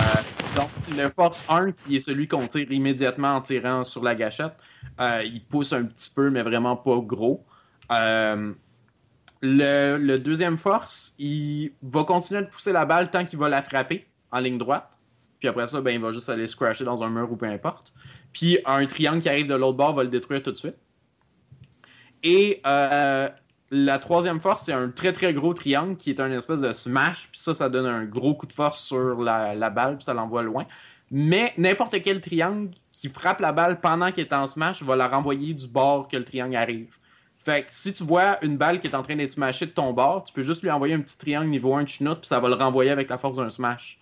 donc, le force 1, qui est celui qu'on tire immédiatement en tirant sur la gâchette, euh, il pousse un petit peu, mais vraiment pas gros. Le, deuxième force, il va continuer de pousser la balle tant qu'il va la frapper en ligne droite. Puis après ça, ben, il va juste aller se crasher dans un mur ou peu importe. Puis un triangle qui arrive de l'autre bord va le détruire tout de suite. Et euh, la troisième force, c'est un très très gros triangle qui est un espèce de smash. Puis ça, ça donne un gros coup de force sur la, la balle, puis ça l'envoie loin. Mais n'importe quel triangle qui frappe la balle pendant qu'elle est en smash va la renvoyer du bord que le triangle arrive. Fait que si tu vois une balle qui est en train d'être smashée de ton bord, tu peux juste lui envoyer un petit triangle niveau 1 de chenoute, puis ça va le renvoyer avec la force d'un smash.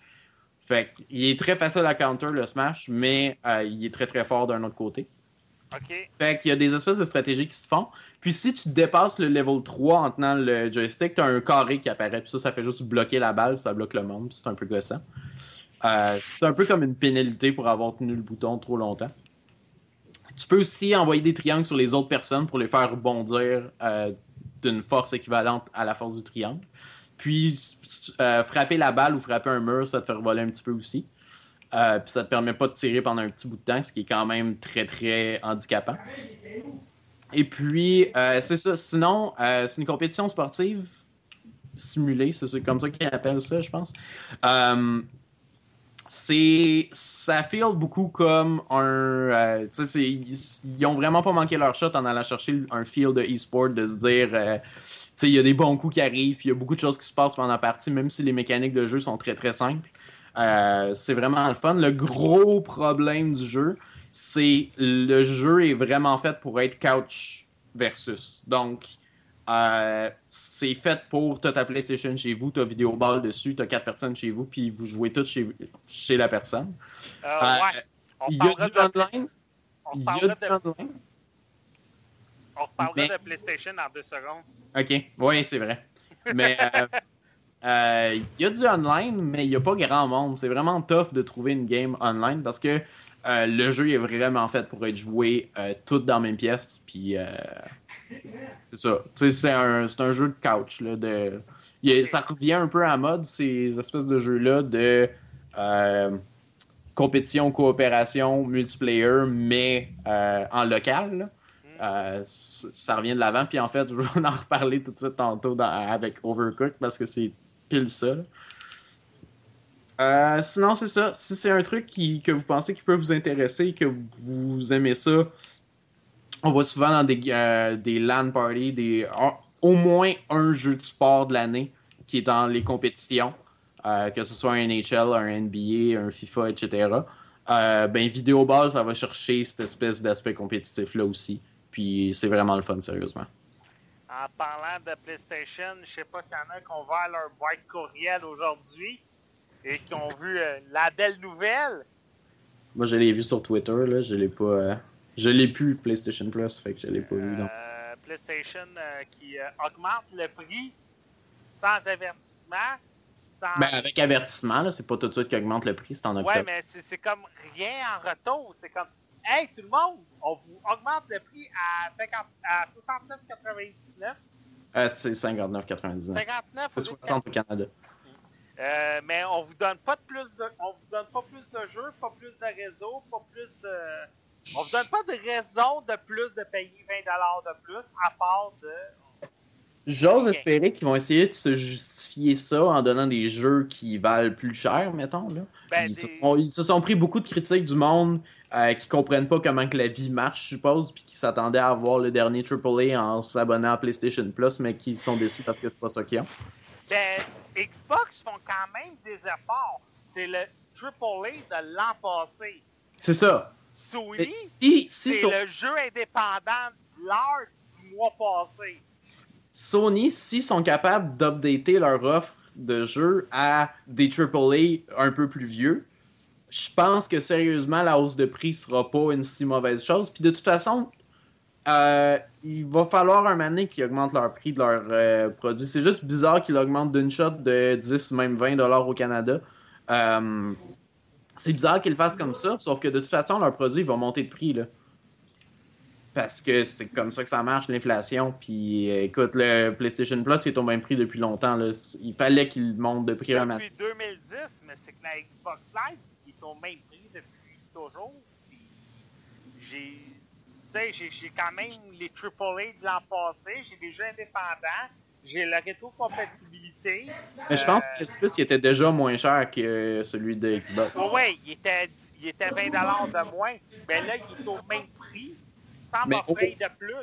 Fait qu'il est très facile à counter le smash, mais euh, il est très très fort d'un autre côté. Fait qu'il y a des espèces de stratégies qui se font. Puis si tu dépasses le level 3 en tenant le joystick, t'as un carré qui apparaît. Puis ça, ça fait juste bloquer la balle, puis ça bloque le monde. Puis c'est un peu gossant. Euh, c'est un peu comme une pénalité pour avoir tenu le bouton trop longtemps. Tu peux aussi envoyer des triangles sur les autres personnes pour les faire rebondir euh, d'une force équivalente à la force du triangle. Puis euh, frapper la balle ou frapper un mur, ça te fait voler un petit peu aussi. Euh, puis ça te permet pas de tirer pendant un petit bout de temps, ce qui est quand même très très handicapant. Et puis, c'est ça. Sinon, c'est une compétition sportive simulée, c'est comme ça qu'ils appellent ça, je pense. C'est ça feel beaucoup comme un euh, tu sais ils, ils ont vraiment pas manqué leur shot en allant chercher un feel de e-sport de se dire euh, tu sais il y a des bons coups qui arrivent puis il y a beaucoup de choses qui se passent pendant la partie même si les mécaniques de jeu sont très très simples. Euh, c'est vraiment le fun. Le gros problème du jeu c'est le jeu est vraiment fait pour être couch versus. Donc euh, c'est fait pour t'as ta PlayStation chez vous, t'as Videoball dessus, t'as quatre personnes chez vous, puis vous jouez tous chez, chez la personne. Euh, ouais. On Il y a du de- online. Il y a du de- online. on reparlera Mais- de PlayStation en deux secondes. Ok, oui, c'est vrai. Mais euh, *laughs* euh, il y a du online, mais il n'y a pas grand monde. C'est vraiment tough de trouver une game online parce que euh, le jeu est vraiment fait pour être joué tout dans la même pièce. Puis c'est ça. C'est un, c'est un jeu de couch. Là, de... a- ça revient un peu à la mode, ces espèces de jeux-là de euh, compétition, coopération, multiplayer, mais euh, en local. là. Euh, ça revient de l'avant. Puis en fait, *laughs* je vais en reparler tout de suite tantôt dans- avec Overcooked parce que c'est pile ça. Euh, sinon, c'est ça. Si c'est un truc qui, que vous pensez qui peut vous intéresser, que vous aimez ça, on va souvent dans des, euh, des LAN parties, des, au moins un jeu de sport de l'année qui est dans les compétitions, euh, que ce soit un NHL, un NBA, un FIFA, etc. Euh, ben, Videoball, ça va chercher cette espèce d'aspect compétitif-là aussi. Puis c'est vraiment le fun, sérieusement. En parlant de PlayStation, je sais pas s'il y en a qui ont ouvert leur boîte courriel aujourd'hui et qui ont vu euh, la belle nouvelle. Moi, je l'ai vu sur Twitter, là. Je l'ai pas. Je l'ai plus, PlayStation Plus, fait que je l'ai pas vu. Donc. Euh, PlayStation euh, qui euh, augmente le prix sans avertissement. Sans... Ben, avec avertissement, là, c'est pas tout de suite qui augmente le prix, c'est en octobre. ouais, mais c'est- c'est comme rien en retour. C'est comme, hey, tout le monde, on vous augmente le prix à, 50, à 69,99. Euh, c'est 59,99. 59 C'est 60 au Canada. Euh, mais on vous donne pas de plus de, on vous donne pas plus de jeux, pas plus de réseau, pas plus de, on vous donne pas de raison de plus de payer 20 dollars de plus à part de, J'ose espérer qu'ils vont essayer de se justifier ça en donnant des jeux qui valent plus cher, mettons. Là. ben, ils, se des- sont, ils se sont pris beaucoup de critiques du monde euh, qui comprennent pas comment que la vie marche, je suppose, puis qui s'attendaient à avoir le dernier AAA en s'abonnant à PlayStation Plus, mais qui sont déçus parce que c'est pas ça qu'ils ont. ben, Xbox font quand même des efforts. C'est le AAA de l'an passé. C'est ça. Sony, si, si c'est So- le jeu indépendant de du mois passé. Sony, s'ils sont capables d'updater leur offre de jeux à des AAA un peu plus vieux, je pense que sérieusement, la hausse de prix sera pas une si mauvaise chose. Puis de toute façon, euh, il va falloir un moment donné qu'ils augmentent leur prix de leurs euh, produits. C'est juste bizarre qu'ils augmentent d'une shot de 10, même 20 dollars au Canada. Euh, c'est bizarre qu'ils le fassent comme ça, sauf que de toute façon, leurs produits vont monter de prix. Là. Parce que c'est comme ça que ça marche, l'inflation. Puis euh, écoute, le PlayStation Plus est au même prix depuis longtemps. Là. Il fallait qu'il monte de prix un. Depuis 2010, mais c'est que la Xbox Live qui est au même prix depuis toujours. J'ai, j'ai quand même les AAA de l'an passé, j'ai des jeux indépendants, j'ai la rétrocompatibilité. Mais je pense que le Plus il était déjà moins cher que celui de Xbox. Ouais, il était, il était 20$ de moins. Mais là, il est au même prix, sans Mais m'offrir de plus.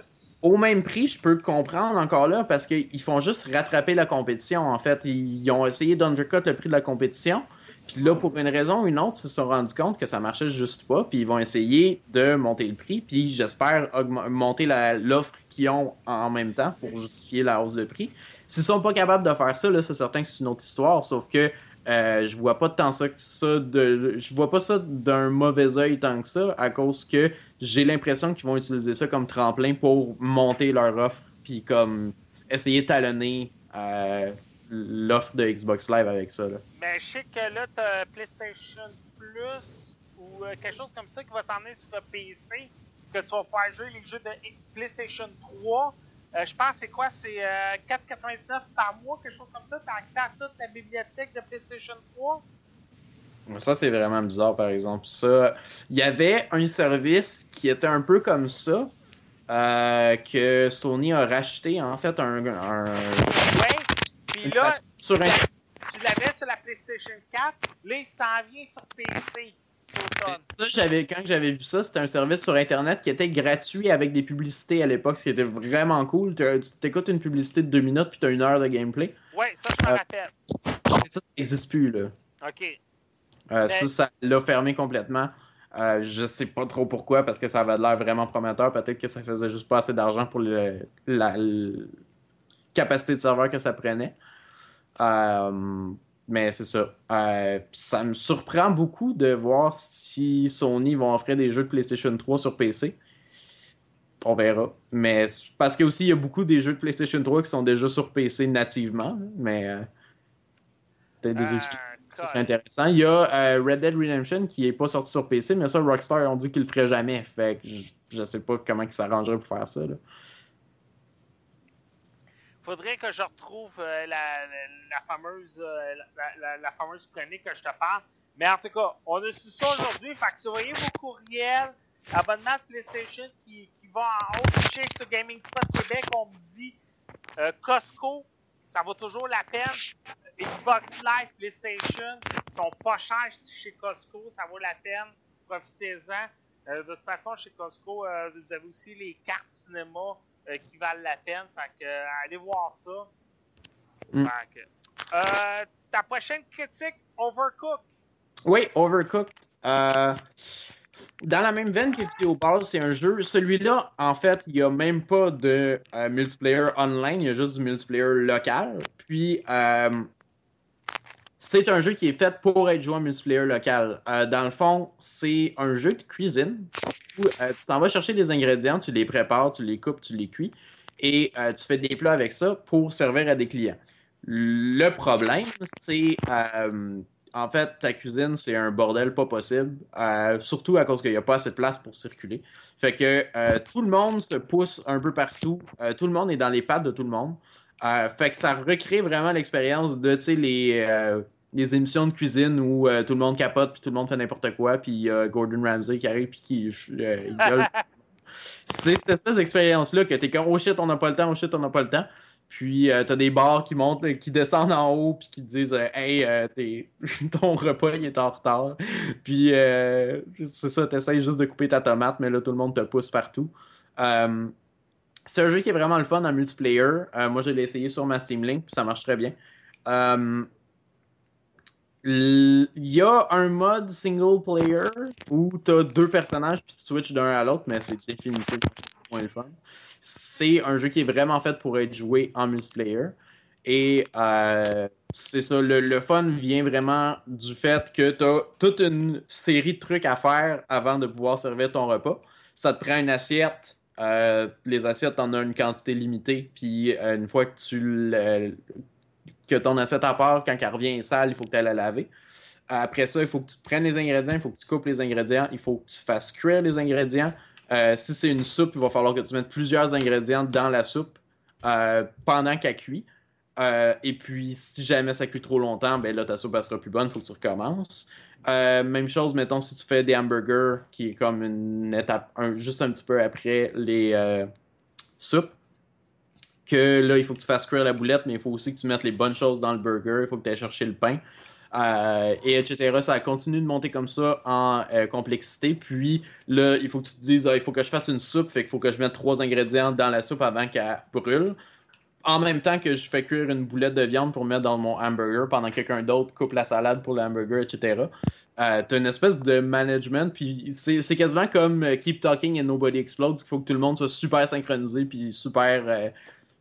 Au même prix, je peux comprendre encore là parce qu'ils font juste rattraper la compétition. En fait, ils ont essayé d'undercut le prix de la compétition. Puis là, pour une raison ou une autre, ils se sont rendus compte que ça marchait juste pas. Puis ils vont essayer de monter le prix. Puis j'espère monter l'offre qu'ils ont en même temps pour justifier la hausse de prix. S'ils sont pas capables de faire ça, c'est certain que c'est une autre histoire, sauf que euh, je vois pas tant ça que ça de. Je vois pas ça d'un mauvais œil tant que ça, à cause que j'ai l'impression qu'ils vont utiliser ça comme tremplin pour monter leur offre, puis comme essayer de talonner euh, l'offre de Xbox Live avec ça. Mais je sais que là, t'as PlayStation Plus ou euh, quelque chose comme ça qui va s'en aller sur le PC, que tu vas pouvoir jouer les jeux de PlayStation 3. Euh, je pense c'est quoi? C'est euh, 4,99 par mois, quelque chose comme ça. T'as accès à toute la bibliothèque de PlayStation 3. Ça, c'est vraiment bizarre, par exemple. Ça, il y avait un service qui était un peu comme ça, euh, que Sony a racheté, en fait, un... un Ouais. Puis là, sur un... tu l'avais sur la PlayStation 4. Là, il s'en vient sur PC. Automne. Ça, j'avais, quand j'avais vu ça, c'était un service sur Internet qui était gratuit avec des publicités à l'époque, ce qui était vraiment cool. Tu t'écoutes une publicité de deux minutes, puis tu as une heure de gameplay. Ouais, ça, je me Euh, rappelle. Ça, ça n'existe plus, là. OK. Euh, Mais- Ça, ça l'a fermé complètement. Euh, je sais pas trop pourquoi, parce que ça avait l'air vraiment prometteur. Peut-être que ça faisait juste pas assez d'argent pour le- la capacité de serveur que ça prenait. Euh, mais c'est ça. Euh, ça me surprend beaucoup de voir si Sony vont offrir des jeux de PlayStation 3 sur PC. On verra. Mais parce que aussi, il y a beaucoup des jeux de PlayStation 3 qui sont déjà sur PC nativement. Mais euh, peut-être des Euh, exclus. Ça serait intéressant. Il y a euh, Red Dead Redemption qui est pas sorti sur PC, mais ça, Rockstar ont dit qu'ils le feraient jamais. Fait que je, je sais pas comment ils s'arrangeraient pour faire ça. Là. Faudrait que je retrouve euh, la, fameuse euh, la, fameuse chronique que je te parle. Mais en tout cas, on a su ça aujourd'hui. Fait que surveillez vos courriels, abonnement de PlayStation qui, qui va en haut. Que sur Gaming Spot Québec, on me dit euh, Costco, ça vaut toujours la peine. Xbox Live, PlayStation, sont pas chers chez Costco, ça vaut la peine. Profitez-en. Euh, de toute façon, chez Costco, vous avez aussi les cartes cinéma euh, qui valent la peine. Fait que euh, allez voir ça. Mm. Fait que, euh, ta prochaine critique, Overcook. Oui, Overcooked. Euh, dans la même veine que Video Ball, c'est un jeu. Celui-là, en fait, il n'y a même pas de multiplayer online, il y a juste du multiplayer local. Puis, euh, c'est un jeu qui est fait pour être joué en multiplayer local. Euh, dans le fond, c'est un jeu de cuisine où euh, tu t'en vas chercher des ingrédients, tu les prépares, tu les coupes, tu les cuis et euh, tu fais des plats avec ça pour servir à des clients. Le problème, c'est en fait, ta cuisine, c'est un bordel pas possible, surtout à cause qu'il n'y a pas assez de place pour circuler. Fait que tout le monde se pousse un peu partout, tout le monde est dans les pattes de tout le monde. Fait que ça recrée vraiment l'expérience de, tu sais, les, les émissions de cuisine où euh, tout le monde capote, puis tout le monde fait n'importe quoi, puis euh, Gordon Ramsay qui arrive, puis qui euh, il gueule. *laughs* C'est cette espèce d'expérience-là que t'es comme, oh shit, on n'a pas le temps, oh shit, on n'a pas le temps. Puis euh, t'as des bars qui montent, qui descendent en haut, puis qui te disent Hey, t'es- *laughs* ton repas il est en retard. Puis euh, c'est ça, t'essayes juste de couper ta tomate, mais là tout le monde te pousse partout. C'est un jeu qui est vraiment le fun en multiplayer. Moi je l'ai essayé sur ma Steam Link, puis ça marche très bien. Il y a un mode single player où t'as deux personnages puis tu switches d'un à l'autre, mais c'est définitivement le fun. C'est un jeu qui est vraiment fait pour être joué en multiplayer. Et euh, c'est ça, le, le fun vient vraiment du fait que tu as toute une série de trucs à faire avant de pouvoir servir ton repas. Ça te prend une assiette. euh, les assiettes, t'en as une quantité limitée. Puis euh, une fois que tu que ton assiette à part, quand elle revient sale, il faut que tu ailles la laver. Après ça, il faut que tu prennes les ingrédients, il faut que tu coupes les ingrédients, il faut que tu fasses cuire les ingrédients. Euh, si c'est une soupe, il va falloir que tu mettes plusieurs ingrédients dans la soupe euh, pendant qu'elle cuit. Euh, et puis, si jamais ça cuit trop longtemps, ben là, ta soupe elle sera plus bonne, il faut que tu recommences. Même chose, mettons, si tu fais des hamburgers, qui est comme une étape, juste un petit peu après les soupes, là, il faut que tu fasses cuire la boulette, mais il faut aussi que tu mettes les bonnes choses dans le burger, il faut que tu ailles chercher le pain, euh, et etc. Ça continue de monter comme ça en euh, complexité. Puis là, il faut que tu te dises, ah, il faut que je fasse une soupe, fait qu'il faut que je mette trois ingrédients dans la soupe avant qu'elle brûle. en même temps que je fais cuire une boulette de viande pour mettre dans mon hamburger pendant que quelqu'un d'autre coupe la salade pour le hamburger, etc. Euh, t'as une espèce de management, puis c'est quasiment comme euh, Keep Talking and Nobody Explodes, il faut que tout le monde soit super synchronisé, puis super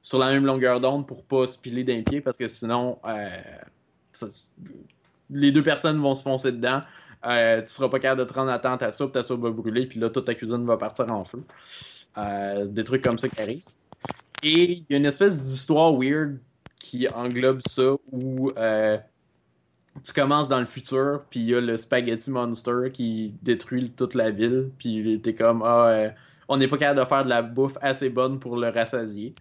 sur la même longueur d'onde pour pas se piler d'un pied, parce que sinon, euh, les deux personnes vont se foncer dedans. Euh, tu seras pas capable de te rendre à temps ta soupe, ta soupe va brûler, puis là, toute ta cuisine va partir en feu. Euh, des trucs comme ça qui arrivent. Et il y a une espèce d'histoire weird qui englobe ça où tu commences dans le futur, puis il y a le Spaghetti Monster qui détruit toute la ville, puis t'es comme, ah, on n'est pas capable de faire de la bouffe assez bonne pour le rassasier.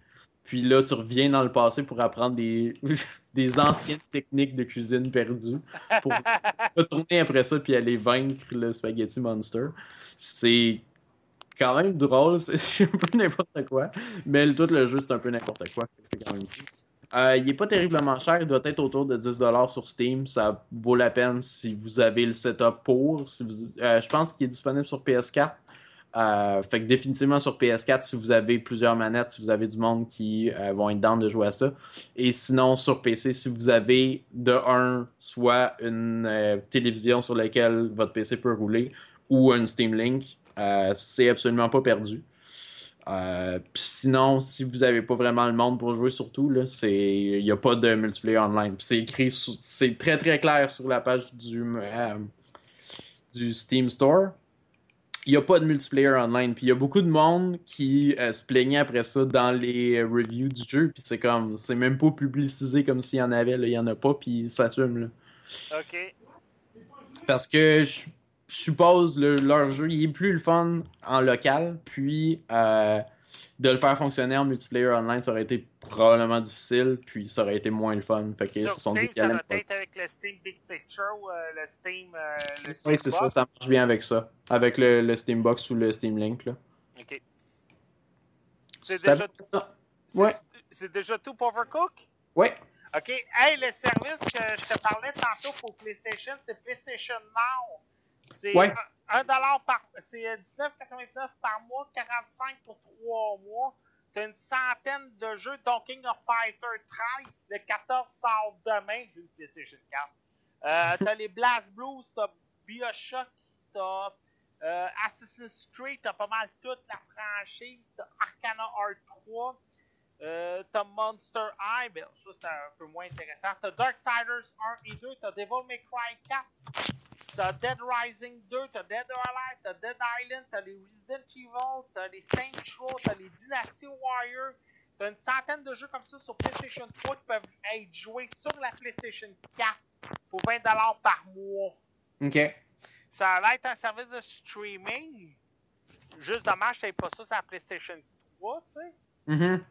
Puis là, tu reviens dans le passé pour apprendre des, *laughs* des anciennes techniques de cuisine perdues pour *laughs* retourner après ça puis aller vaincre le Spaghetti Monster. C'est quand même drôle, *laughs* c'est un peu n'importe quoi, mais le- tout le jeu c'est un peu n'importe quoi. C'est quand même cool. Euh, il est pas terriblement cher, il doit être autour de 10$ sur Steam. Ça vaut la peine si vous avez le setup pour. Si vous- euh, je pense qu'il est disponible sur PS4. Euh, fait que définitivement sur PS4, si vous avez plusieurs manettes, si vous avez du monde qui euh, vont être down de jouer à ça. Et sinon, sur PC, si vous avez de un, soit une euh, télévision sur laquelle votre PC peut rouler ou un Steam Link, euh, c'est absolument pas perdu. Sinon, si vous avez pas vraiment le monde pour jouer, surtout, il n'y a pas de multiplayer online. C'est écrit, c'est très très clair sur la page du, du Steam Store. Il n'y a pas de multiplayer online. Puis il y a beaucoup de monde qui euh, se plaignait après ça dans les reviews du jeu. Puis c'est comme, c'est même pas publicisé comme s'il y en avait. Il y en a pas. Puis ils s'assument. OK. Parce que je, je suppose le, leur jeu, il est plus le fun en local. Puis euh, de le faire fonctionner en multiplayer online, ça aurait été probablement difficile. Puis ça aurait été moins le fun. Fait qu'ils se sont dit Steam, qu'ils ça allaient doit me- être avec le Steam Big Picture ou euh, le Steam... euh, le Oui, c'est ça. Ça marche bien avec ça. Avec le, le Steambox ou le Steam Link. Là. OK. C'est déjà- ça. Ouais. C'est déjà tout pour Overcook? Ouais. OK. Hey, le service que je te parlais tantôt pour PlayStation, c'est PlayStation Now. C'est Ouais. 1 dollar par... C'est euh, 19,99 par mois, 45 pour 3 mois. T'as une centaine de jeux, dont King of Fighter 13, le 14 sort demain, j'ai une PlayStation 4. Euh, t'as les Blast Blues, t'as Bioshock, t'as euh, Assassin's Creed, t'as pas mal toute la franchise, t'as Arcana R3, euh, t'as Monster High, ben, ça c'est un peu moins intéressant. T'as Darksiders 1 et 2, t'as Devil May Cry 4, t'as Dead Rising 2, t'as Dead or Alive, t'as Dead Island, t'as les Resident Evil, t'as les Saints Row, t'as les Dynasty Warriors, t'as une centaine de jeux comme ça sur PlayStation 3 qui peuvent être joués sur la PlayStation 4 pour 20$ par mois. Ok. Ça a être un service de streaming. Juste dommage t'aies pas ça sur la PlayStation 3, tu sais. Mhm.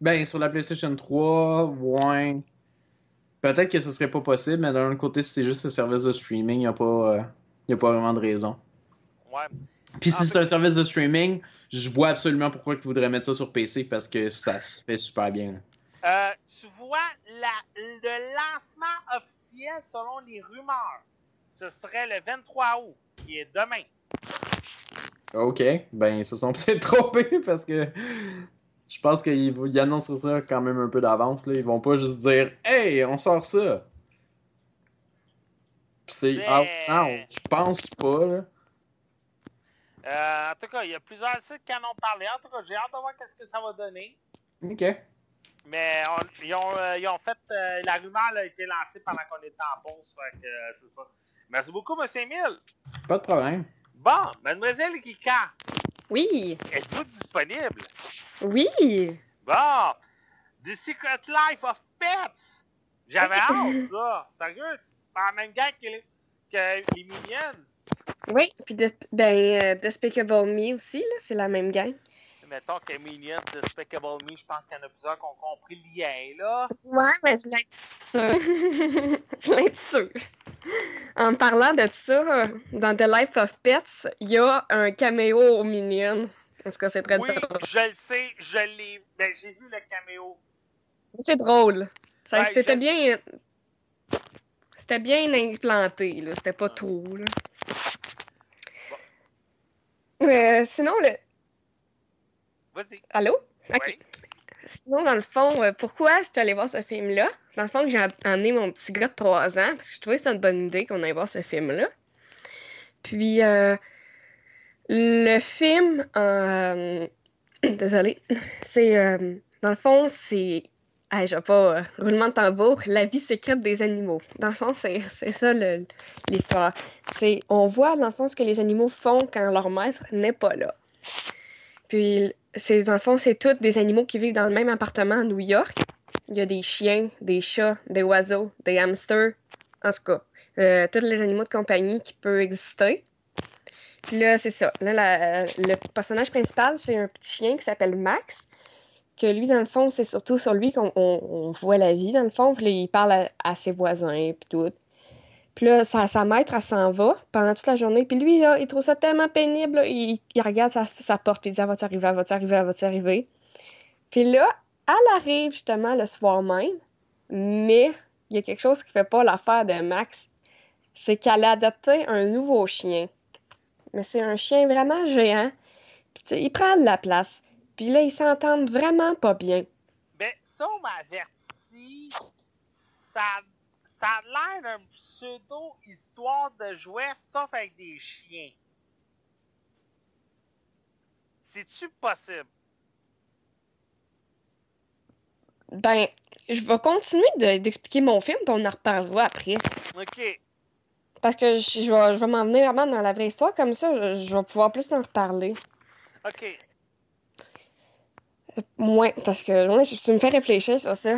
Ben, sur la PlayStation 3, ouais. Peut-être que ce serait pas possible, mais d'un autre côté, si c'est juste un service de streaming, il n'y a, pas, euh, a pas vraiment de raison. Ouais. Puis si c'est un service de streaming, je vois absolument pourquoi ils voudraient mettre ça sur PC parce que ça se fait super bien. Euh, tu vois, la, le lancement officiel, selon les rumeurs, ce serait le 23 août, qui est demain. Ok, ben ils se sont *laughs* peut-être trompés parce que je pense qu'ils ils annonceraient ça quand même un peu d'avance. Ils vont pas juste dire Hey, on sort ça. C'est. Mais- Ah, je pense pas, là. Euh, en tout cas, il y a plusieurs sites qui en ont parlé. En tout cas, j'ai hâte de voir qu'est-ce que ça va donner. Ok. Mais on- ils, ont, euh, ils ont fait. euh, la rumeur a été lancée pendant qu'on était en pause. Fait que c'est ça. Merci beaucoup, M. Emile. Pas de problème. Bon, Mademoiselle Kika, Oui, êtes-vous disponible? oui. Bon, The Secret Life of Pets. J'avais hâte, ça. Sérieux, c'est pas la même gang que les, que les Minions. Oui, puis ben, euh, Despicable Me aussi, là, c'est la même gang. Mettons que Minions, Despicable Me, je pense qu'il y en a plusieurs qui ont compris le lien, là. Ouais, mais je voulais être sûre. *laughs* je voulais être sûre. En parlant de ça, dans The Life of Pets, il y a un caméo au Minion. Est-ce que c'est très Oui, drôle? je le sais, je l'ai. Ben, j'ai vu le caméo. C'est drôle. Ouais, c'était bien. C'était bien implanté, là. C'était pas trop, là. Euh, sinon, le. Vas-y. Allô? Ok. Sinon, dans le fond, euh, pourquoi je suis allée voir ce film-là? Dans le fond, j'ai amené mon petit gars de 3 ans parce que je trouvais que c'était une bonne idée qu'on aille voir ce film-là. Puis, euh, le film, euh, *clears throat* désolé, *laughs* c'est, euh, dans le fond, c'est, hey, je vais pas, euh, roulement de tambour, la vie secrète des animaux. Dans le fond, c'est, c'est ça le- l'histoire. C'est, on voit, dans le fond, ce que les animaux font quand leur maître n'est pas là. Puis, c'est, dans le fond, c'est tous des animaux qui vivent dans le même appartement à New York. Il y a des chiens, des chats, des oiseaux, des hamsters, en tout cas, euh, tous les animaux de compagnie qui peuvent exister. Puis là, c'est ça. Là, le personnage principal, c'est un petit chien qui s'appelle Max. Que lui, dans le fond, c'est surtout sur lui qu'on on- voit la vie, dans le fond. Puis là, il parle à, à ses voisins, puis tout. Puis là, sa, maître, elle s'en va pendant toute la journée. Puis lui, il trouve ça tellement pénible. là. Il, regarde sa, porte, puis il dit Ah, Va-tu arriver, va-tu arriver, va-tu arriver? Puis là, elle arrive justement le soir même. Mais il y a quelque chose qui fait pas l'affaire de Max. C'est qu'elle a adopté un nouveau chien. Mais c'est un chien vraiment géant. Puis il prend de la place. Puis là, ils s'entendent vraiment pas bien. Ben, ça, on m'avertit. Ça, ça a l'air d'un pseudo-histoire de jouets, sauf avec des chiens. C'est-tu possible? Ben, je vais continuer de- d'expliquer mon film, puis on en reparlera après. Ok. Parce que je, je vais, m'en venir vraiment dans la vraie histoire, comme ça, je, je vais pouvoir plus en reparler. Ok. Moins, parce que ouais, ça me fait réfléchir sur ça.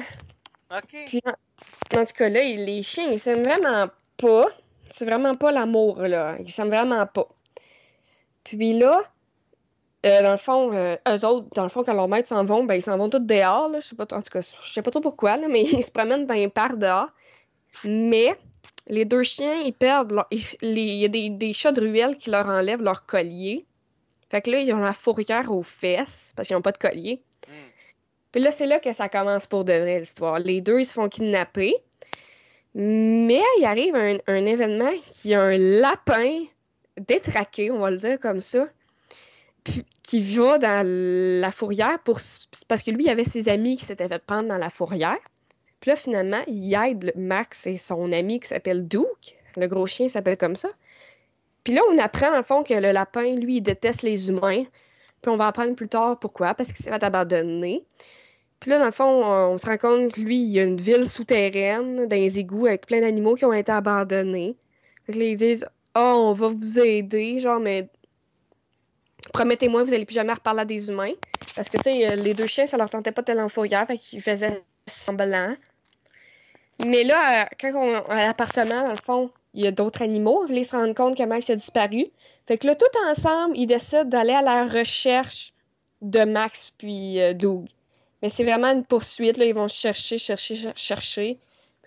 Ok. Puis, en, tout cas, là, les chiens, ils s'aiment vraiment pas. C'est vraiment pas l'amour, là. Ils s'aiment vraiment pas. Puis là, euh, dans le fond, euh, eux autres, dans le fond, quand leurs maîtres s'en vont, ben, ils s'en vont tous dehors, là. Je sais pas, en tout cas, je sais pas trop pourquoi, là, mais *laughs* ils se promènent dans les parcs dehors. Mais les deux chiens, ils perdent leur- Il y a des, des chats de ruelle qui leur enlèvent leur collier. Fait que là, ils ont la fourrière aux fesses parce qu'ils ont pas de collier. Puis là, c'est là que ça commence pour de vrai l'histoire. Les deux, ils se font kidnapper. Mais il arrive un, un événement qui a un lapin détraqué, on va le dire comme ça, qui va dans la fourrière pour, parce que lui, il avait ses amis qui s'étaient fait prendre dans la fourrière. Puis là, finalement, il aide Max et son ami qui s'appelle Duke. Le gros chien s'appelle comme ça. Puis là, on apprend, le fond, que le lapin, lui, il déteste les humains. Puis on va apprendre plus tard pourquoi, parce qu'il s'est fait abandonner. Puis là, dans le fond, on, se rend compte que lui, il y a une ville souterraine, dans les égouts, avec plein d'animaux qui ont été abandonnés. Fait que là, ils disent Ah, on va vous aider, genre, mais promettez-moi, vous allez plus jamais reparler à des humains. Parce que, tu sais, euh, les deux chiens, ça leur sentait pas tellement fourrière, fait qu'ils faisaient semblant. Mais là, euh, quand on, à l'appartement, dans le fond, il y a d'autres animaux. Ils se rendent compte que Max a disparu. Fait que là, tout ensemble, ils décident d'aller à la recherche de Max puis euh, Doug. Mais c'est vraiment une poursuite, là. Ils vont chercher, chercher, cher- chercher.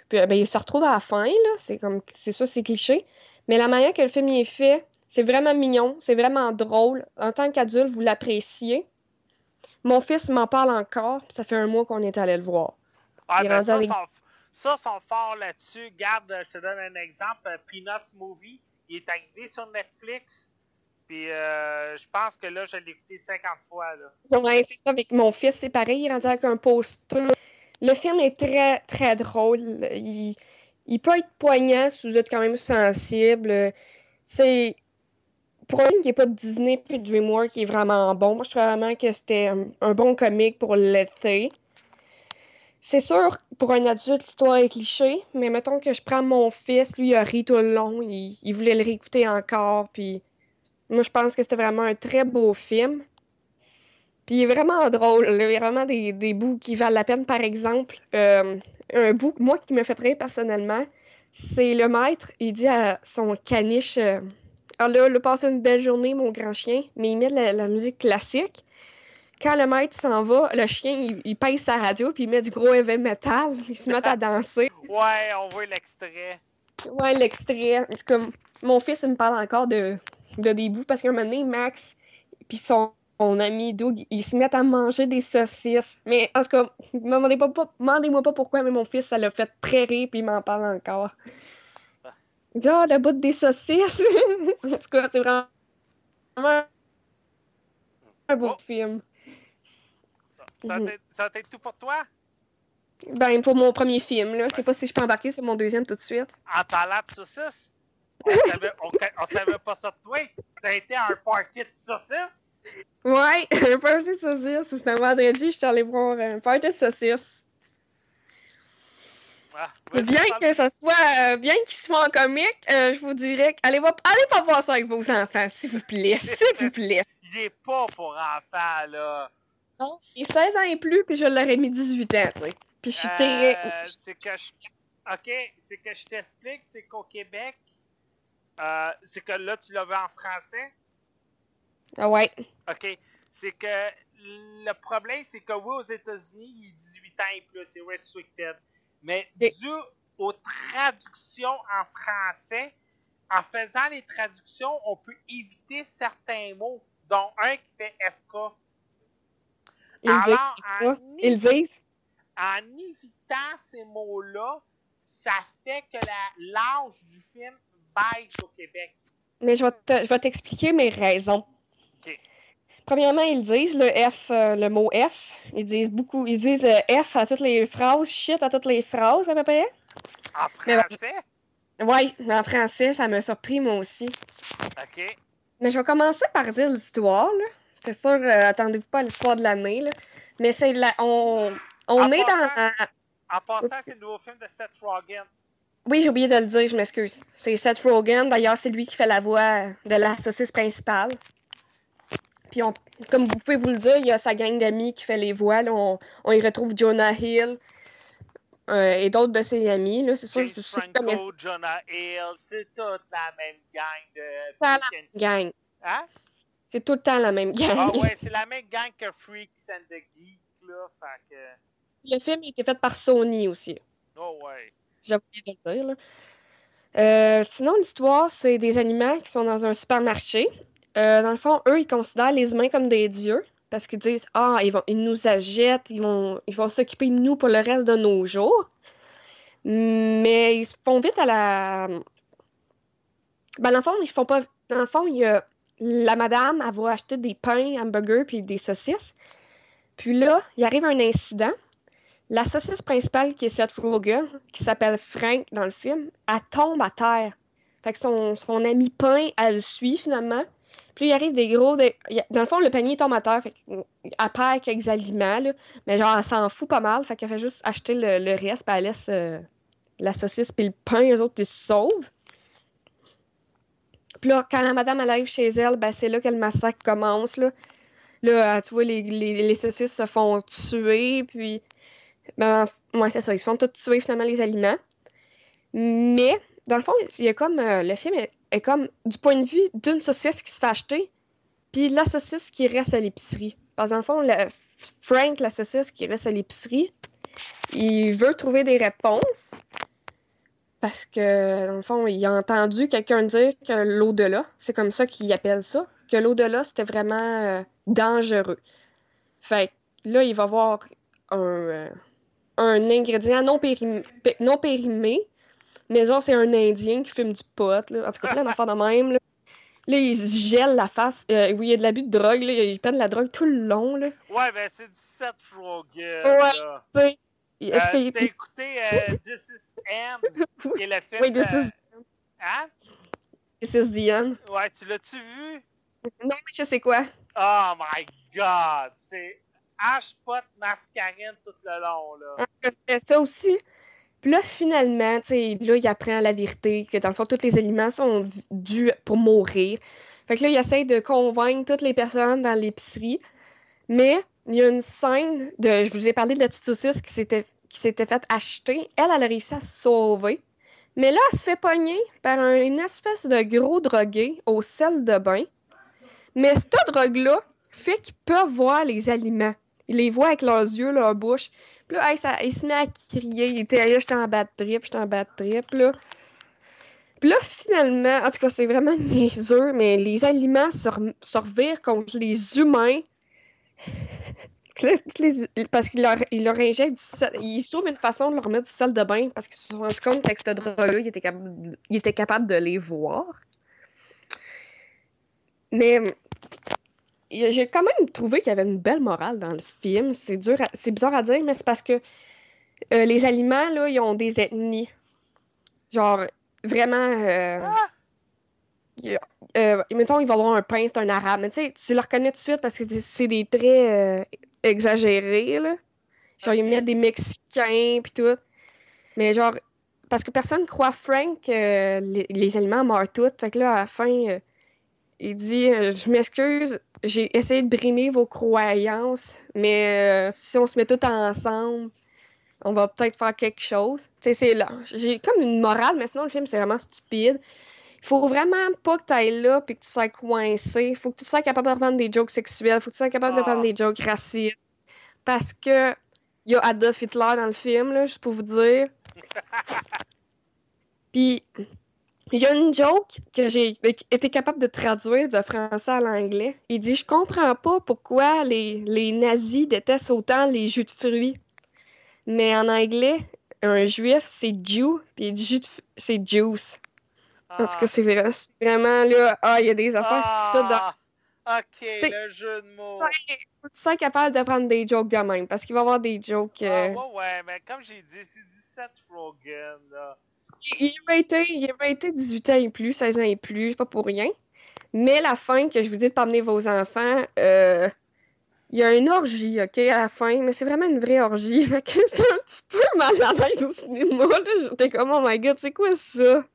Puis, ben, ils se retrouvent à la fin, là. C'est comme, c'est ça, c'est cliché. Mais la manière que le film y est fait, c'est vraiment mignon, c'est vraiment drôle. En tant qu'adulte, vous l'appréciez. Mon fils m'en parle encore, puis ça fait un mois qu'on est allé le voir. Ah, ben, ça, avec- sont, ça, sont forts là-dessus. Garde, je te donne un exemple. euh, Peanuts Movie, il est arrivé sur Netflix. Puis euh, je pense que là, je l'ai écouté 50 fois. Là. Ouais, c'est ça. Avec mon fils, c'est pareil. Il est rendu avec un poster. Le film est très, très drôle. Il, il peut être poignant si vous êtes quand même sensible. C'est. Pour un film qui n'est pas de Disney puis DreamWorks, qui est vraiment bon. Moi, je trouve vraiment que c'était un, un bon comique pour l'été. C'est sûr, pour un adulte, l'histoire est cliché, mais mettons que je prends mon fils, lui, il a ri tout le long, il, il voulait le réécouter encore, puis moi, je pense que c'était vraiment un très beau film. Puis il est vraiment drôle. là. Il y a vraiment des, des bouts qui valent la peine. Par exemple, euh, un bout, moi, qui me fait rire personnellement, c'est le maître, il dit à son caniche euh, Ah là, là, passe une belle journée, mon grand chien. Mais il met de la, la musique classique. Quand le maître s'en va, le chien, il, il pèse sa radio, puis il met du gros heavy metal. *laughs* Il se met à danser. Ouais, on voit l'extrait. Ouais, l'extrait. En tout cas, mon fils, il me parle encore de, de des bouts parce qu'à un moment donné, Max puis son, son ami Doug, ils se mettent à manger des saucisses. Mais en tout cas, demandez pas, demandez-moi pas pourquoi, mais mon fils, ça l'a fait très rire puis il m'en parle encore. Il dit Ah, le bout des saucisses! *laughs* en tout cas, c'est vraiment un beau Oh. film. Ça va Mhm. ça être tout pour toi? Ben, pour mon premier film, là. Je sais pas si je peux embarquer sur mon deuxième tout de suite. En parlant de saucisses, on savait, on, on savait pas ça de toi. T'as été à un party de saucisses? Ouais, *laughs* un party de saucisses. C'était un vendredi, je suis allée voir un party de saucisses. Ah, Bien que ce soit, euh, bien qu'il soit en comique, euh, je vous dirais, allez, va- allez pas voir ça avec vos enfants, s'il vous plaît, *laughs* s'il vous plaît. Il est pas pour enfants, là. J'ai 16 ans et plus, puis je l'aurais mis 18 ans, tu sais. Puis je suis très... Euh, c'est que je... OK, c'est que je t'explique, c'est qu'au Québec, euh, c'est que là, tu l'as vu en français? Ah ouais. OK. C'est que le problème, c'est que oui, aux États-Unis, il est 18 ans et plus, c'est restricted. Mais dû aux traductions en français, en faisant les traductions, on peut éviter certains mots, dont un qui fait FK. Ils le disent. Alors, en, Ils disent? en évitant ces mots-là, ça fait que l'âge du film baisse au Québec. Mais je vais te- je vais t'expliquer mes raisons. Premièrement, ils disent le F, euh, le mot F. Ils disent beaucoup. Ils disent euh, F à toutes les phrases, shit à toutes les phrases, à peu près. En français, Ouais, en français, ça m'a surpris, moi aussi. OK. Mais je vais commencer par dire l'histoire, là. C'est sûr, euh, attendez-vous pas à l'histoire de l'année, là. Mais c'est la. On, on En est dans. En passant, c'est le nouveau film de Seth Rogen. Oui, j'ai oublié de le dire, je m'excuse. C'est Seth Rogen. D'ailleurs, c'est lui qui fait la voix de la saucisse principale. Puis, on, comme vous pouvez vous le dire, il y a sa gang d'amis qui fait les voix. là. On, on y retrouve Jonah Hill euh, et d'autres de ses amis. Là. C'est sûr, je suis Franco, Jonah Hill, c'est toute la même gang de... And- la gang. Hein? C'est tout le temps la même gang. Ah ouais, c'est la même gang que Freaks and the Geeks, là. Fait que... Le film a été fait par Sony aussi. Oh ouais. J'ai oublié de le dire. là. Euh, sinon, l'histoire, c'est des animaux qui sont dans un supermarché. Euh, dans le fond, eux, ils considèrent les humains comme des dieux parce qu'ils disent Ah, ils, vont, ils nous achètent, ils vont ils vont s'occuper de nous pour le reste de nos jours. Mais ils se font vite à la. Ben, dans le fond, ils font pas. Dans le fond, il y a la madame, elle va acheter des pains, hamburgers puis des saucisses. Puis là, il arrive un incident. La saucisse principale, qui est Seth Rogen, qui s'appelle Frank dans le film, elle tombe à terre. Fait que son, ami pain, elle le suit finalement. Puis il arrive des gros. Dans le fond, le panier tombe à terre. Fait qu'elle perd quelques aliments. Mais genre, elle s'en fout pas mal. Fait qu'elle fait juste acheter le, reste, puis elle laisse euh, la saucisse, puis le pain, eux autres, ils se sauvent. Puis là, quand la madame elle arrive chez elle, ben, c'est là que le massacre commence, là. Là, euh, tu vois, les, les, les saucisses se font tuer, puis. Ben, c'est ça. Ils se font tous tuer, finalement, les aliments. Mais, dans le fond, il y a comme. euh, le film est, est comme du point de vue d'une saucisse qui se fait acheter, puis la saucisse qui reste à l'épicerie. Parce que, dans le fond, le- Frank, la saucisse qui reste à l'épicerie, il veut trouver des réponses. Parce que, dans le fond, il a entendu quelqu'un dire que l'au-delà, c'est comme ça qu'il appelle ça, que l'au-delà, c'était vraiment euh, dangereux. Fait que là, il va voir un, euh, un ingrédient non, périm- pé- non périmé, mais genre, c'est un Indien qui fume du pot, là. En tout cas, plein d'affaires de même, là. Là, il se gèle la face. Euh, oui, il y a de l'abus de drogue, là. Il prend de la drogue tout le long, là. Ouais, ben c'est du Seth Rogen, Ouais. sais, Est-ce Euh, qu'il T'as écouté euh, *laughs* This is M, qui est le film Oui, This is- Hein? This is the end. Ouais, tu l'as-tu vu? Non, mais je sais quoi. Oh my god! C'est H-Pot mascarine tout le long, là. C'était ça aussi. Puis là, finalement, tu sais, là, il apprend la vérité, que dans le fond, tous les aliments sont dus pour mourir. Fait que là, il essaie de convaincre toutes les personnes dans l'épicerie. Mais il y a une scène de. Je vous ai parlé de la petite saucisse qui s'était qui faite acheter. Elle, a réussi à se sauver. Mais là, elle se fait pogner par un- une espèce de gros drogué au sel de bain. Mais cette drogue-là fait qu'ils peuvent voir les aliments. Ils les voient avec leurs yeux, leur bouche. Puis là, hey, ça, il se met à crier. Il était là, j'étais en bad trip, j'étais en bad trip, là. Puis là, finalement, en tout cas, c'est vraiment *laughs* niaiseux, mais les aliments se, revirent contre les humains. *laughs* Parce qu'il leur, il leur injecte du sel. Ils se trouvent une façon de leur mettre du sel de bain parce qu'ils se sont rendus compte qu'avec cette drogue-là, il était, capable- il était capable de les voir. Mais j'ai quand même trouvé qu'il y avait une belle morale dans le film. C'est dur, à- c'est bizarre à dire, mais c'est parce que euh, les aliments, là, ils ont des ethnies. Genre, vraiment, euh, Ah! euh, mettons, il va y avoir un pain, c'est un arabe. Mais tu sais, tu le reconnais tout de suite parce que c'est- des traits exagérés, là. Genre, ils mettent des Mexicains, puis tout. Mais genre, parce que personne croit Frank que les, les aliments meurent tous. Fait que là, à la fin, il dit euh, Je m'excuse, j'ai essayé de brimer vos croyances, mais euh, si on se met tous ensemble, on va peut-être faire quelque chose. Tu sais, c'est là. J'ai comme une morale, mais sinon, le film, c'est vraiment stupide. Il faut vraiment pas que tu ailles là puis que tu sois coincé. faut que tu sois capable de prendre des jokes sexuels. faut que tu sois capable de Ah. prendre des jokes racistes. Parce que il y a Adolf Hitler dans le film, là, juste pour vous dire. *laughs* Puis, il y a une joke que j'ai été capable de traduire de français à l'anglais. Il dit Je comprends pas pourquoi les, les nazis détestent autant les jus de fruits. Mais en anglais, un juif, c'est Jew, puis jus c'est juice. En tout Ah. cas, c'est vrai- vraiment là. Ah, il y a des affaires stupides dans. Ah, ok, le jeu de mots. Faut tu sois capable de prendre des jokes de même, parce qu'il va y avoir des jokes. Ah, euh, ouais, ouais, mais comme j'ai dit, c'est du Seth Rogen, là. Il il raté, il est raté 18 ans et plus, 16 ans et plus, pas pour rien. Mais la fin, que je vous dis de pas vos enfants, euh, il y a une orgie, OK, à la fin, mais c'est vraiment une vraie orgie. *laughs* Fait que j'étais un petit peu mal à l'aise au cinéma. J'étais comme, oh my god, c'est quoi ça?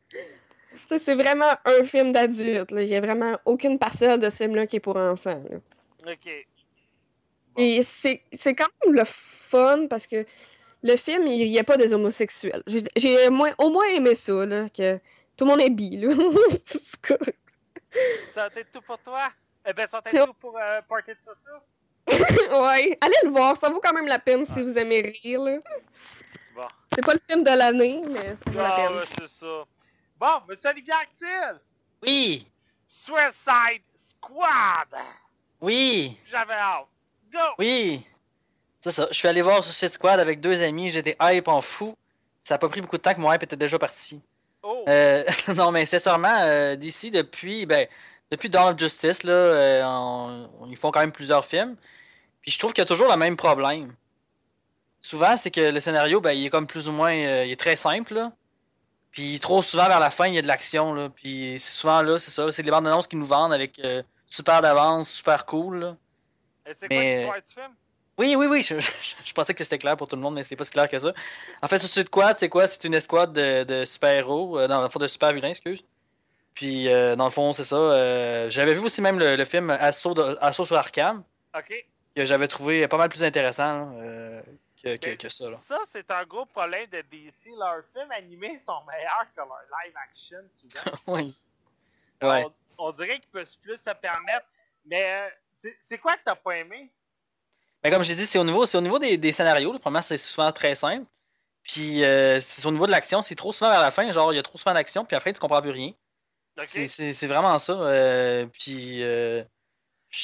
Sais, c'est vraiment un film d'adulte. Il y a vraiment aucune parcelle de ce film-là qui est pour enfants, là. Ok. Et c'est quand même le fun parce que le film, il n'y a pas des homosexuels. J'ai- au moins aimé ça, là, que tout le monde est bi, là. *laughs* Ça a été tout pour toi? Eh ben, ça a été tout pour euh, Party de Saucisse? *laughs* ouais, allez le voir, ça vaut quand même la peine si vous aimez rire, là. Bon. C'est pas le film de l'année, mais ça vaut la Ah, peine. ouais, c'est ça. Bon, monsieur Olivier Actil, Oui, Suicide Squad! oui, J'avais hâte. Go! oui. C'est ça. Je suis allé voir Suicide Squad avec deux amis. J'étais hype en fou. Ça a pas pris beaucoup de temps que mon hype était déjà parti. Oh! Euh, *laughs* non, mais sincèrement, euh, d'ici, depuis, ben, depuis Dawn of Justice, là, euh, on- on- ils font quand même plusieurs films. Puis je trouve qu'il y a toujours le même problème. Souvent, c'est que le scénario, ben, il est comme plus ou moins, euh, il est très simple, là. Puis trop souvent, vers la fin, il y a de l'action, là. Puis c'est souvent là, c'est ça, c'est les bandes annonces qui nous vendent avec super d'avance, super cool, là. Et c'est quoi l'histoire du film? Oui, oui, oui, je, je- *laughs* je pensais que c'était clair pour tout le monde, mais c'est pas si clair que ça. En fait, Suicide Squad, c'est quoi? C'est une escouade de, de super-héros, euh, dans le fond, de super-vilains, excuse. Puis, euh, dans le fond, c'est ça. euh, j'avais vu aussi même le, le film Assaut, de- Assaut sur Arkham, Ok. que j'avais trouvé pas mal plus intéressant là, euh, que, que, ça. Là. Ça, c'est un gros problème de DC. Leurs films animés sont meilleurs que leurs live action, souvent. *laughs* oui. Ouais. on, on dirait qu'ils peuvent plus se permettre. Mais euh, c'est- c'est quoi que t'as pas aimé? Mais comme j'ai dit, c'est au niveau, c'est au niveau des, des scénarios. Le premier, c'est souvent très simple. Puis, euh, c'est au niveau de l'action, c'est trop souvent vers la fin. Genre, il y a trop souvent d'action, puis après, tu comprends plus rien. C'est- vraiment ça. euh, puis euh,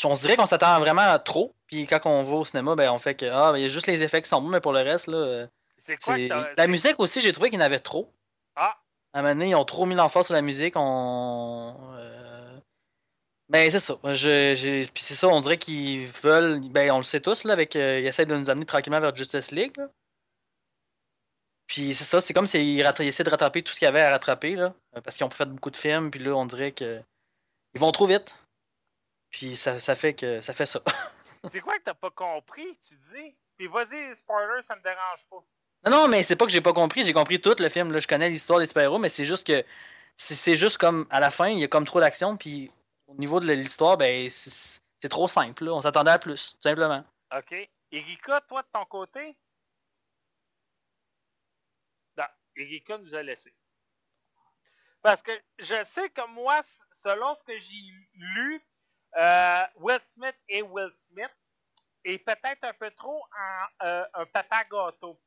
on se dirait qu'on s'attend vraiment à trop. Puis quand on va au cinéma, ben on fait que ah, ben, il y a juste les effets qui sont bons, mais pour le reste, là, quoi que. La musique aussi, j'ai trouvé qu'il y en avait trop. Ah! À un moment donné, ils ont trop mis l'emphase sur la musique. On. Ben c'est ça. Je, Puis c'est ça, on dirait qu'ils veulent. Ben on le sait tous, là, avec. euh, ils essaient de nous amener tranquillement vers Justice League. là. Puis c'est ça, c'est comme s'ils essaient de rattraper tout ce qu'il y avait à rattraper, là. euh, Parce qu'ils ont fait beaucoup de films, puis là, on dirait que. Ils vont trop vite. Puis ça, ça fait que. Ça fait ça. *laughs* C'est quoi que t'as pas compris, tu dis? Puis vas-y, spoiler, ça me dérange pas. Non, non, mais c'est pas que j'ai pas compris, j'ai compris tout le film. Là, je connais l'histoire des super-héros, mais c'est juste que c'est c'est juste comme à la fin, il y a comme trop d'action, puis au niveau de l'histoire, ben c'est trop simple. On s'attendait à plus, tout simplement. Ok. Erika, toi, de ton côté? Non, Erika nous a laissé. Parce que je sais que moi, selon ce que j'ai lu, euh, Will Smith et Will Smith est peut-être un peu trop euh, un papa gâteau.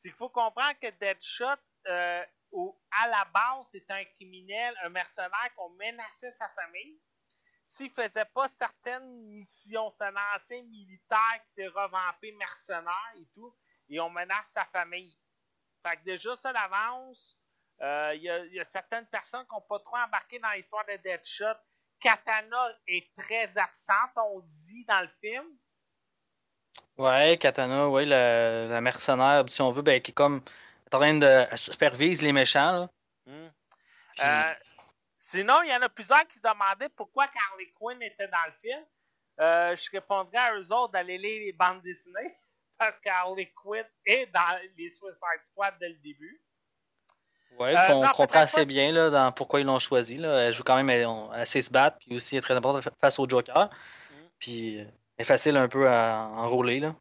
Qu'il faut comprendre que Deadshot, euh, à la base, c'est un criminel, un mercenaire qu'on menaçait sa famille. S'il faisait pas certaines missions, c'est un ancien militaire qui s'est revampé mercenaire et tout, et on menace sa famille. Fait que déjà, ça d'avance, euh, il y, a- il y a certaines personnes qui n'ont pas trop embarqué dans l'histoire de Deadshot Katana est très absente, on dit dans le film. Ouais, Katana, ouais, la, mercenaire, si on veut, ben, qui est comme en train de supervise les méchants. Là. Hmm. Puis- Euh, sinon, il y en a plusieurs qui se demandaient pourquoi Harley Quinn était dans le film. Euh, je répondrais à eux autres d'aller lire les bandes dessinées *laughs* parce qu'Harley Quinn est dans les Suicide Squad dès le début. Ouais, Euh, qu'on comprend assez bien là, dans pourquoi ils l'ont choisi. Là. Elle joue quand même sait se battre, puis aussi elle est très importante fa- face au Joker. Mm. Puis elle est facile un peu à enrôler. Là.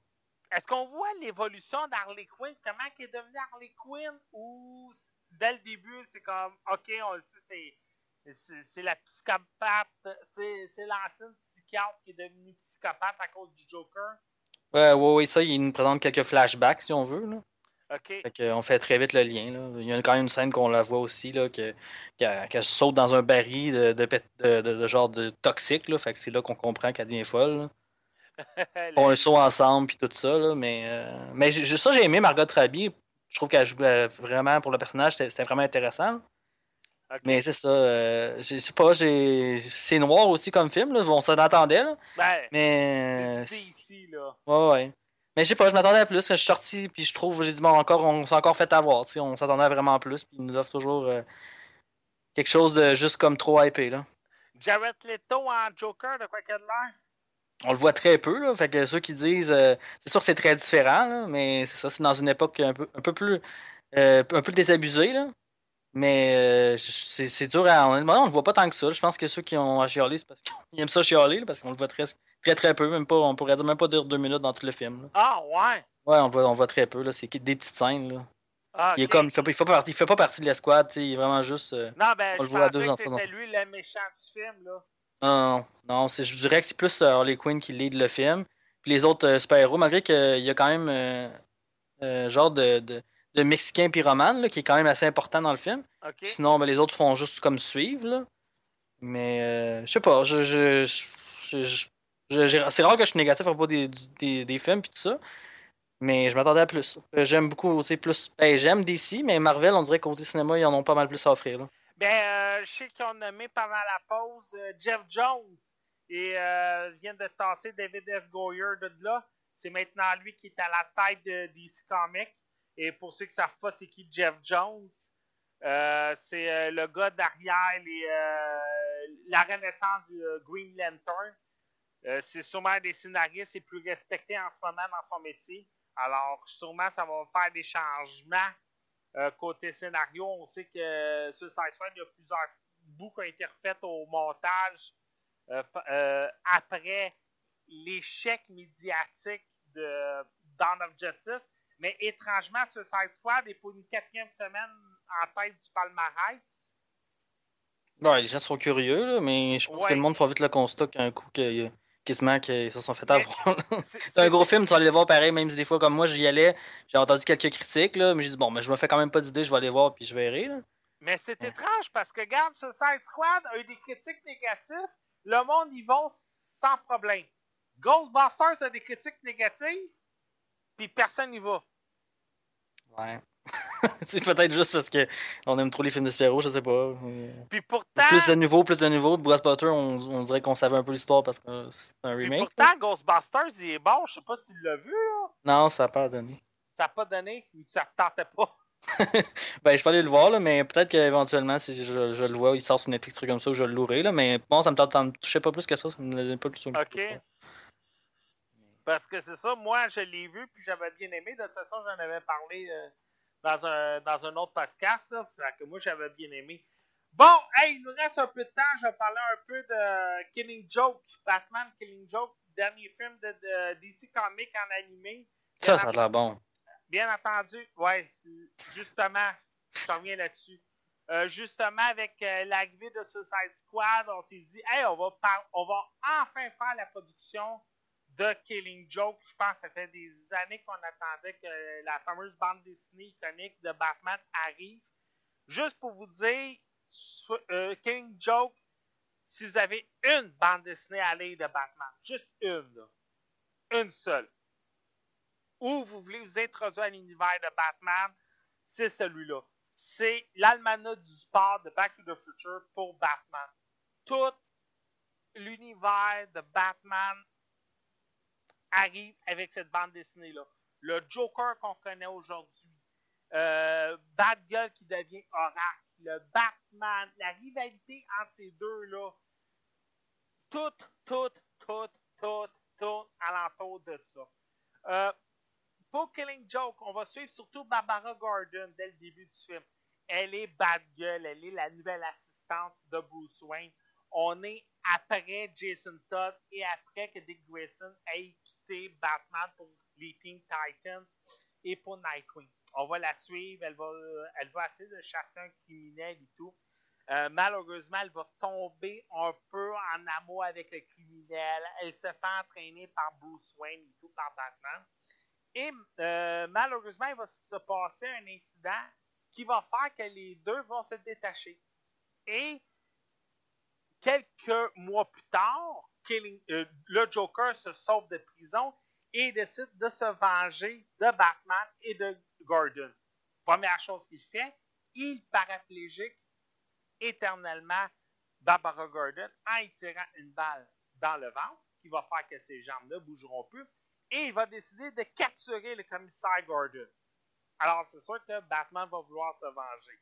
Est-ce qu'on voit l'évolution d'Harley Quinn? Comment elle est devenue Harley Quinn? Ou dès le début, c'est comme, ok, on le sait, c'est, c'est, la psychopathe, c'est, l'ancienne psychiatre qui est devenue psychopathe à cause du Joker. Ouais, ouais, ouais, ça, il nous présente quelques flashbacks si on veut. Là. Ok. Fait on fait très vite le lien. Là. Il y a quand même une scène qu'on la voit aussi, là, que, qu'elle, saute dans un baril de, de, de- genre de toxique. Là. Fait que c'est là qu'on comprend qu'elle devient folle. Ils *laughs* font un saut ensemble puis tout ça. Là, mais euh, mais ça, j'ai aimé Margot Robbie. Je trouve qu'elle joue vraiment pour le personnage, c'était vraiment intéressant. Mais c'est ça. euh, je sais pas, c'est noir aussi comme film. Là, on s'en attendait. Là, Ben, mais. c'est du DC, là. Ouais, ouais. Mais je sais pas, je m'attendais à plus. Quand je suis sorti, puis je trouve, j'ai dit, bon, encore, on s'est encore fait avoir. On s'attendait à vraiment plus, puis ils nous offrent toujours euh, quelque chose de juste comme trop hypé. Là. Jared Leto en Joker, de quoi qu'il a de l'air? On le voit très peu, là. Fait que ceux qui disent. euh, c'est sûr que c'est très différent, là, mais c'est ça, c'est dans une époque un peu, un peu plus. euh, un peu désabusée, là. Mais euh, c'est dur à. On, on le voit pas tant que ça. Je pense que ceux qui ont à chialer, c'est parce qu'ils aiment ça chialer, parce qu'on le voit très, très très peu. Même pas, on pourrait dire même pas dire deux minutes dans tout le film. Là. Ah, ouais. Ouais, on le voit, on voit très peu, là. C'est des petites scènes, là. Ah, Il est comme. Il fait, pas- il fait pas partie, il fait pas partie de l'escouade. Il est vraiment juste. euh, Non, ben, on je le voit à deux c'était lui le méchant du film, là. Non, non, je dirais que c'est plus euh, Harley Quinn qui lead le film. Puis les autres euh, super-héros, malgré qu'il y a quand même euh, euh, genre de, de, de Mexicain pyromane, là, qui est quand même assez important dans le film. Sinon, ben, les autres font juste comme suivre, là. Mais, euh, je sais pas, je, je, je- je- c'est rare que je suis négatif à propos des, des, des films puis tout ça. Mais je m'attendais à plus. Euh, J'aime beaucoup aussi plus. Ben, j'aime DC, mais Marvel, on dirait qu'au côté cinéma, ils en ont pas mal plus à offrir. Là. Ben, euh, je sais qu'ils ont nommé pendant la pause euh, Jeff Jones et euh, viennent de tasser David S. Goyer de là. C'est maintenant lui qui est à la tête de DC Comics. Et pour ceux qui ne savent pas, c'est qui Jeff Jones? Euh, c'est euh, le gars derrière euh, la renaissance du Green Lantern. C'est sûrement un des scénaristes les plus respectés en ce moment dans son métier. Alors, sûrement, ça va faire des changements côté scénario, on sait que sur il y a plusieurs bouts qui au montage après l'échec médiatique de Dawn of Justice. Mais étrangement, Suicide Squad est pour une quatrième semaine en tête du palmarès. Ouais, les gens sont curieux, là, mais je pense Ouais. que le monde fera vite le constat qu'un coup que, quasiment qu'ils se sont fait Mais- avoir. *laughs* C'est- un gros film, tu vas aller le voir pareil, même si des fois, comme moi, j'y allais, j'ai entendu quelques critiques, là, mais j'ai dit, bon, ben, je me fais quand même pas d'idée, je vais aller voir, puis je verrai. Là. Mais c'est Ouais. étrange parce que, regarde, Suicide Squad a eu des critiques négatives. Le monde y va sans problème. Ghostbusters a des critiques négatives, puis personne n'y va. Ouais. *laughs* c'est peut-être juste parce que on aime trop les films de super-héros, je sais pas. Puis pourtant, Plus de nouveaux, plus de nouveaux. De Ghostbusters, on, on dirait qu'on savait un peu l'histoire parce que c'est un puis remake. pourtant Ghostbusters, il est bon. Je sais pas si tu l'as vu, là. Non, ça n'a pas donné. Ça n'a pas donné ou ça te tentait pas. *laughs* Ben, je peux aller le voir, là, mais peut-être qu'éventuellement, si je, je le vois, il sort sur Netflix, truc comme ça, ou je le louerai. Là, mais bon, ça me, tente- ça me touchait pas plus que ça. Ça me donnait pas plus OK. Parce que c'est ça, moi, je l'ai vu, puis j'avais bien aimé. De toute façon, j'en avais parlé euh, dans, un, dans un autre podcast. Là, fait que moi, j'avais bien aimé. Bon, hey, il nous reste un peu de temps. Je vais parler un peu de Killing Joke, Batman Killing Joke, dernier film de, de DC Comics en animé. Ça, ça a l'air bon. Bien entendu, ouais, justement, je reviens là-dessus. Euh, justement, avec euh, l'arrivée de Suicide Squad, on s'est dit, hey, on va, on va enfin faire la production de Killing Joke. Je pense que ça fait des années qu'on attendait que la fameuse bande dessinée iconique de Batman arrive. Juste pour vous dire, euh, Killing Joke, si vous avez une bande dessinée à lire de Batman, juste une, une seule, ou vous voulez vous introduire à l'univers de Batman, c'est celui-là. C'est l'almanach du sport de Back to the Future pour Batman. Tout l'univers de Batman arrive avec cette bande dessinée-là. Le Joker qu'on connaît aujourd'hui, euh, Batgirl qui devient Oracle, le Batman, la rivalité entre ces deux-là, tout, tout, tout, tout, tout alentour de ça. Euh, pour Killing Joke, on va suivre surtout Barbara Gordon dès le début du film. Elle est Batgirl, elle est la nouvelle assistante de Bruce Wayne. On est après Jason Todd et après que Dick Grayson ait Batman pour les Teen Titans et pour Nightwing. On va la suivre, elle va, elle va essayer de chasser un criminel et tout. Euh, malheureusement, elle va tomber un peu en amour avec le criminel. Elle se fait entraîner par Bruce Wayne et tout, par Batman. Et euh, malheureusement, il va se passer un incident qui va faire que les deux vont se détacher. Et quelques mois plus tard, euh, le Joker se sauve de prison et décide de se venger de Batman et de Gordon. Première chose qu'il fait, il paraplégique éternellement Barbara Gordon en y tirant une balle dans le ventre, qui va faire que ses jambes ne bougeront plus, et il va décider de capturer le commissaire Gordon. Alors, c'est sûr que Batman va vouloir se venger.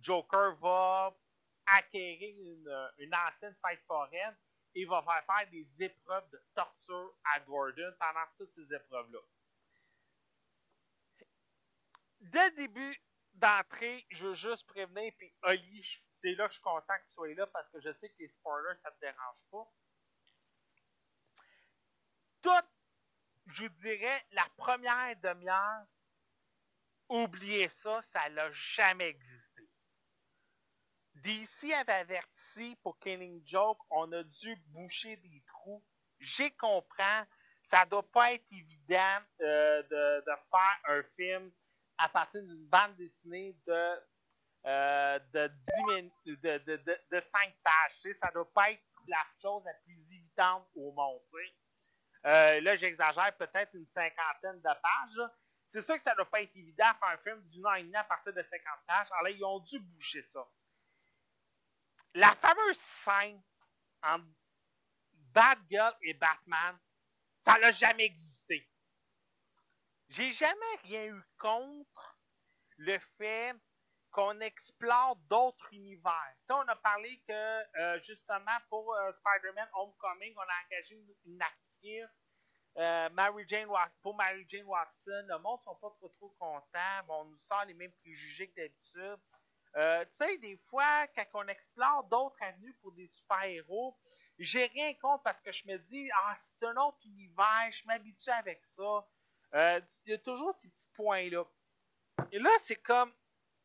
Joker va acquérir une, une ancienne fête foraine et va faire faire des épreuves de torture à Gordon pendant toutes ces épreuves-là. Dès le début d'entrée, je veux juste prévenir, puis Oli, c'est là que je suis content que tu sois là parce que je sais que les spoilers, ça ne te dérange pas. Tout, je dirais, la première demi-heure, oubliez ça, ça n'a jamais existé. DC avait averti pour Killing Joke, on a dû boucher des trous. J'ai compris, ça doit pas être évident euh, de, faire un film à partir d'une bande dessinée de, euh, de, 10 de, de, de, de 5 pages. Tu sais, ça doit pas être la chose la plus évidente au monde. Euh, là, j'exagère peut-être une cinquantaine de pages. C'est sûr que ça doit pas être évident de faire un film d'une heure et demie à partir de 50 pages. Alors là, ils ont dû boucher ça. La fameuse scène entre Batgirl et Batman, ça n'a jamais existé. J'ai jamais rien eu contre le fait qu'on explore d'autres univers. Tu on a parlé que, euh, justement, pour euh, Spider-Man Homecoming, on a engagé une, actrice, euh, pour Mary Jane Watson. Le monde ne sont pas trop, trop contents. On nous sort les mêmes préjugés que d'habitude. Euh, tu sais, des fois, quand on explore d'autres avenues pour des super-héros, j'ai rien contre parce que je me dis, ah, c'est un autre univers, je m'habitue avec ça. Euh, il y a toujours ces petits points-là. Et là, c'est comme,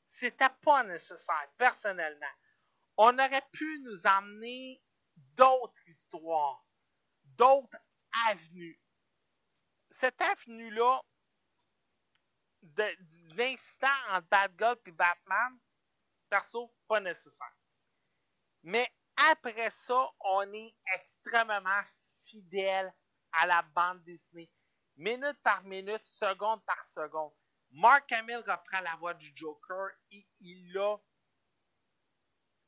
c'était pas nécessaire, personnellement. On aurait pu nous emmener d'autres histoires, d'autres avenues. Cette avenue-là, l'incident entre Batgirl et Batman, perso, pas nécessaire. Mais après ça, on est extrêmement fidèle à la bande dessinée. Minute par minute, seconde par seconde. Mark Hamill reprend la voix du Joker et il l'a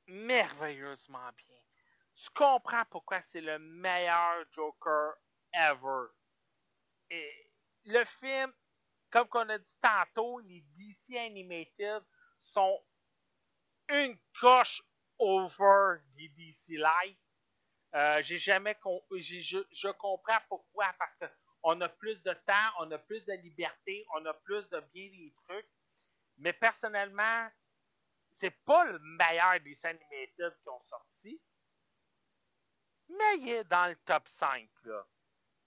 merveilleusement bien. Tu comprends pourquoi c'est le meilleur Joker ever. Et le film, comme on a dit tantôt, les DC Animated sont une coche over des DC Light. Euh, j'ai jamais je, comprends pourquoi parce que on a plus de temps, on a plus de liberté, on a plus de bien des trucs. Mais personnellement, c'est pas le meilleur des animated qui ont sorti. Mais il est dans le top 5. Là.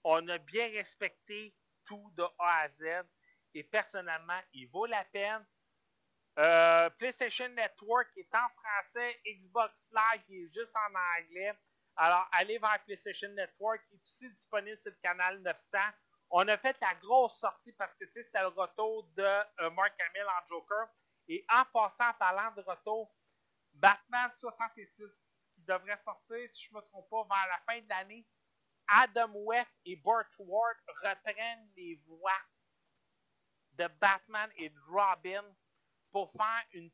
On a bien respecté tout de A à Z. Et personnellement, il vaut la peine. Euh, PlayStation Network est en français, Xbox Live est juste en anglais. Alors, allez vers PlayStation Network, qui est aussi disponible sur le canal 900. On a fait la grosse sortie parce que c'était le retour de euh, Mark Hamill en Joker. Et en passant, en parlant de retour, Batman 66, qui devrait sortir, si je ne me trompe pas, vers la fin de l'année, Adam West et Burt Ward reprennent les voix de Batman et de Robin pour faire une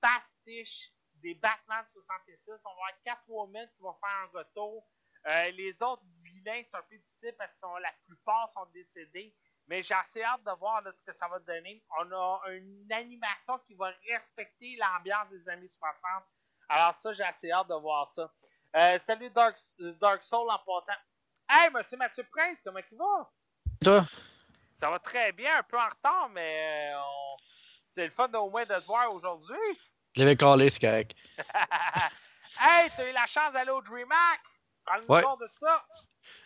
pastiche des Batman 66. On va avoir Catwoman qui va faire un retour. Euh, les autres vilains, c'est un peu difficile parce que la plupart sont décédés. Mais j'ai assez hâte de voir là, ce que ça va donner. On a une animation qui va respecter l'ambiance des années 60. Alors ça, j'ai assez hâte de voir ça. Euh, salut Dark, Dark Soul en passant. Hey, monsieur Mathieu Prince, comment il va? Toi? Ça va très bien, un peu en retard, mais euh, on- c'est le fun au moins de te voir aujourd'hui. Je l'avais collé, c'est correct. *laughs* hey, t'as eu la chance d'aller au DreamHack? Parle-nous Ouais. de ça.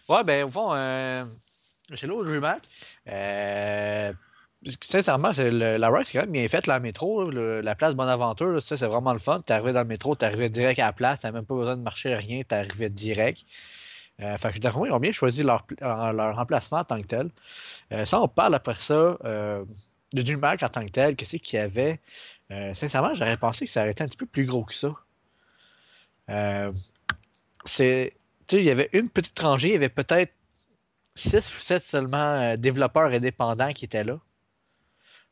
Ouais, ben, au fond, euh, chez l'autre DreamHack, euh, sincèrement, le- la ride, c'est quand même bien faite, la métro, le- la place Bonaventure, là, ça, c'est vraiment le fun. T'arrivais dans le métro, t'arrivais direct à la place, t'avais même pas besoin de marcher, rien, t'arrivais direct. Euh, fait que ils ont bien choisi leur, pl- leur, leur emplacement en tant que tel. Euh, ça, on parle après ça euh, de DreamHack en tant que tel, qu'est-ce qu'il y avait? Euh, sincèrement, j'aurais pensé que ça aurait été un petit peu plus gros que ça. Euh, c'est, il y avait une petite rangée, il y avait peut-être 6 ou 7 seulement euh, développeurs indépendants qui étaient là.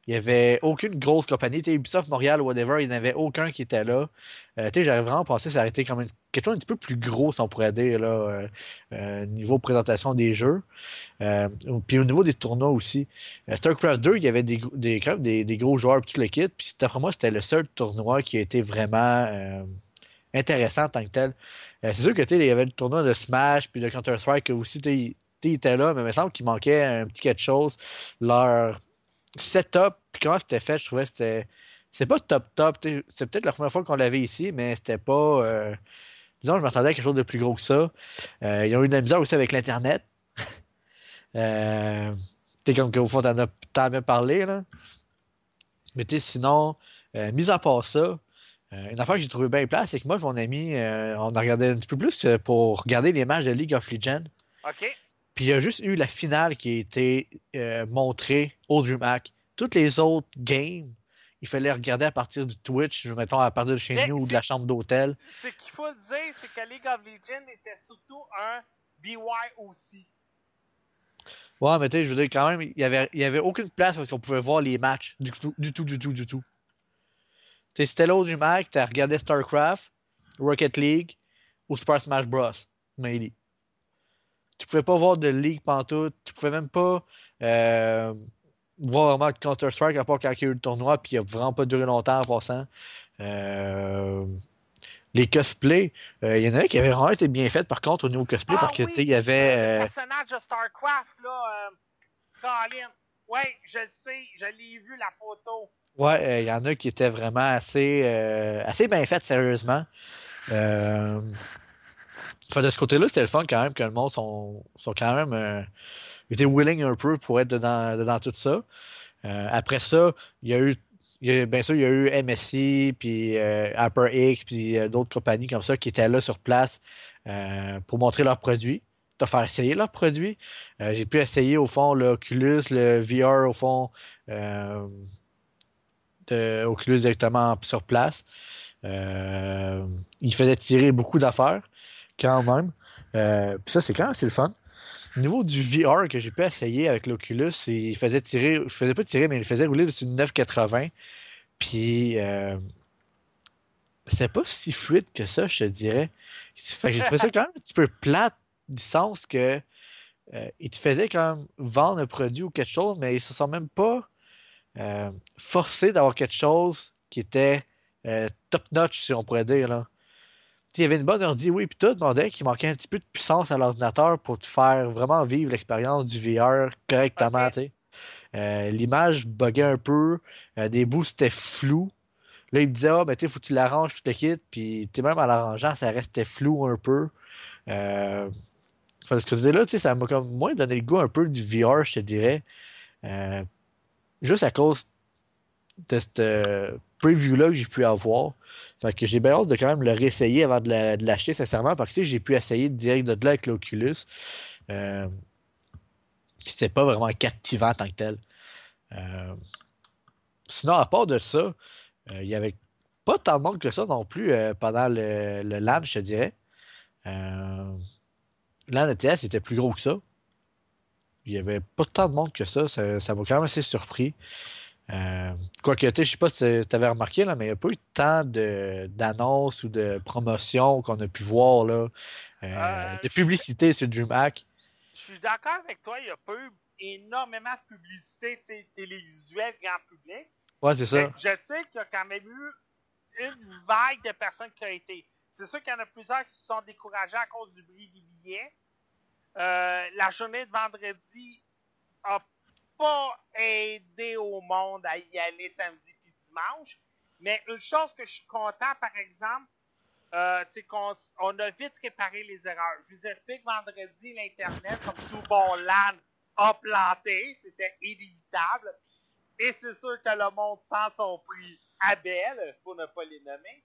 Il n'y avait aucune grosse compagnie. Tu sais, Ubisoft Montréal ou whatever, il n'y en avait aucun qui était là. Euh, sais, j'aurais vraiment pensé que ça aurait été comme quelque chose un petit peu plus gros, si on pourrait dire, là, euh, euh, niveau présentation des jeux. Euh, puis au niveau des tournois aussi. Euh, StarCraft 2, il y avait des, des, quand même des, des gros joueurs, tout le kit. Puis d'après moi, c'était le seul tournoi qui a été vraiment euh, intéressant en tant que tel. Euh, c'est sûr que il y avait le tournoi de Smash puis de Counter-Strike aussi, tu sais, il- tu sais, il était là, mais il me semble qu'il manquait un petit quelque chose. Leur setup, puis comment c'était fait, je trouvais que c'était. C'est pas top top. C'est peut-être la première fois qu'on l'avait ici, mais c'était pas. euh, disons, je m'attendais à quelque chose de plus gros que ça. Euh, ils ont eu de la misère aussi avec l'Internet. *laughs* euh, tu comme qu'au fond, t'en as, as parlé, là. Mais tu sinon, euh, mis à part ça, euh, une affaire que j'ai trouvé bien place, c'est que moi mon ami, on a regardé un petit peu plus pour regarder les matchs de League of Legends. OK? Puis il y a juste eu la finale qui a été euh, montrée au DreamHack. Toutes les autres games, il fallait regarder à partir du Twitch, mettons à partir de chez Mais nous ou de la chambre d'hôtel. Ce qu'il faut dire, c'est que League of Legends était surtout un BY Ouais, mais tu sais, je veux dire, quand même, il y avait, il y avait aucune place parce qu'on pouvait voir les matchs. Du tout, du tout, du tout, du tout. Tu sais, c'était là au DreamHack, tu regardais StarCraft, Rocket League ou Super Smash Bros. Melee. Tu pouvais pas voir de League pantoute. Tu pouvais même pas euh, voir vraiment Counter-Strike à part quand il y a eu le tournoi, puis il a vraiment pas duré longtemps en passant. Euh, les cosplays, euh, il y en avait qui avaient vraiment été bien fait par contre au niveau cosplay, Ah parce que oui, tu sais, il y avait. Le personnage de StarCraft, là, Colin. Ouais, je le sais, je l'ai vu la photo. Ouais, euh, il y en a qui étaient vraiment assez, euh, assez bien faites, sérieusement. Euh, fait, de ce côté-là, c'était le fun quand même que le monde sont, sont quand même euh, willing un peu pour être dedans, tout ça. Euh, après ça, il y a eu, bien sûr, il y a eu MSI, puis euh, HyperX, puis euh, d'autres compagnies comme ça qui étaient là sur place euh, pour montrer leurs produits, te faire essayer leurs produits. J'ai pu essayer au fond l'Oculus, le VR au fond. de Oculus directement sur place. Il faisait tirer beaucoup d'affaires, quand même. Euh, puis ça, c'est quand assez le fun. Au niveau du VR que j'ai pu essayer avec l'Oculus, il faisait tirer, je faisais pas tirer, mais il faisait rouler dessus une 980. Puis, euh, c'est pas si fluide que ça, je te dirais. Fait que j'ai trouvé ça quand même un petit peu plate, du sens que euh, il te faisait quand même vendre un produit ou quelque chose, mais ils se sont même pas euh, forcés d'avoir quelque chose qui était euh, top-notch, si on pourrait dire. Là. Tu Il y avait une bonne ordi, oui, puis tout, mais on dirait qu'il manquait un petit peu de puissance à l'ordinateur pour te faire vraiment vivre l'expérience du VR correctement. Tu. Euh, L'image buguait un peu, euh, des bouts c'était flou. Là, il me disait, ah, ben, tu sais, faut que tu l'arranges, tout le kit, puis tu même en l'arrangeant, ça restait flou un peu. Euh, fait, ce que tu disais là, tu sais, ça m'a comme moins donné le goût un peu du VR, je te dirais. Euh, juste à cause de cette euh, preview-là que j'ai pu avoir. Fait que j'ai bien hâte de quand même le réessayer avant de la- de l'acheter, sincèrement, parce que j'ai pu essayer direct de là avec l'Oculus. Euh, c'était pas vraiment captivant en tant que tel. Euh, sinon, à part de ça, il y avait pas tant de monde que ça non plus pendant le, LAN, je te dirais. LAN ETS était plus gros que ça. Il y avait pas tant de monde que. Ça, ça m'a quand même assez surpris. Euh, Quoique, tu sais, je sais pas si tu avais remarqué, là, mais il n'y a pas eu tant de- d'annonces ou de promotions qu'on a pu voir, là, euh, Euh, de publicité sur DreamHack. Je suis d'accord avec toi, il n'y a pas eu énormément de publicité télévisuelle grand public. Ouais, c'est ça. Je sais qu'il y a quand même eu une vague de personnes qui ont été. C'est sûr qu'il y en a plusieurs qui se sont découragés à cause du prix des billets. Euh, la journée de vendredi a pas aidé au monde à y aller samedi puis dimanche. Mais une chose que je suis content, par exemple, euh, c'est qu'on a vite réparé les erreurs. Je vous explique, vendredi, l'Internet, comme tout bon LAN, a planté. C'était inévitable. Et c'est sûr que le monde sent son prix à belle, pour ne pas les nommer.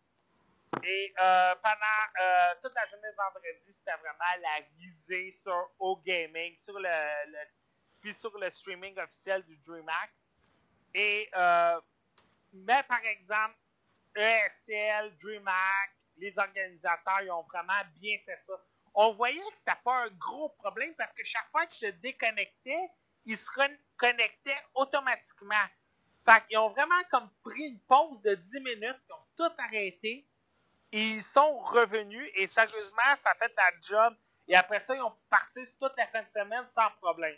Et euh, pendant euh, toute la journée de vendredi, c'était vraiment la risée sur O-Gaming, sur le, le- puis sur le streaming officiel du DreamHack. Et, euh, mais par exemple, ESL, DreamHack, les organisateurs, ils ont vraiment bien fait ça. On voyait que c'était pas un gros problème parce que chaque fois qu'ils se déconnectaient, ils se reconnectaient automatiquement. Fait qu'ils ont vraiment comme pris une pause de 10 minutes, ils ont tout arrêté. Ils sont revenus et sérieusement, ça fait la job. Et après ça, ils ont parti toute la fin de semaine sans problème.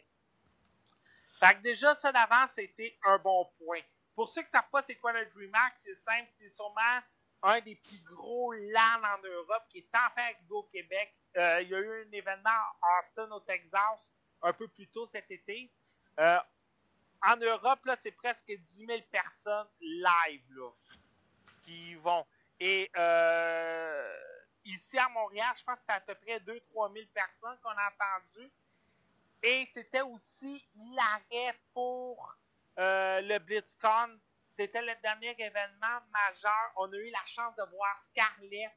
Fait que déjà, ça d'avant, c'était un bon point. Pour ceux qui ne savent pas c'est quoi le DreamHack, c'est simple, c'est sûrement un des plus gros LAN en Europe qui est enfin arrivé au Québec. Euh, il y a eu un événement à Austin, au Texas, un peu plus tôt cet été. Euh, en Europe, là, c'est presque 10 000 personnes live là, qui y vont. Et euh, ici à Montréal, je pense que c'était à peu près 2-3 000 personnes qu'on a entendues. Et c'était aussi l'arrêt pour euh, le BlitzCon. C'était le dernier événement majeur. On a eu la chance de voir Scarlett,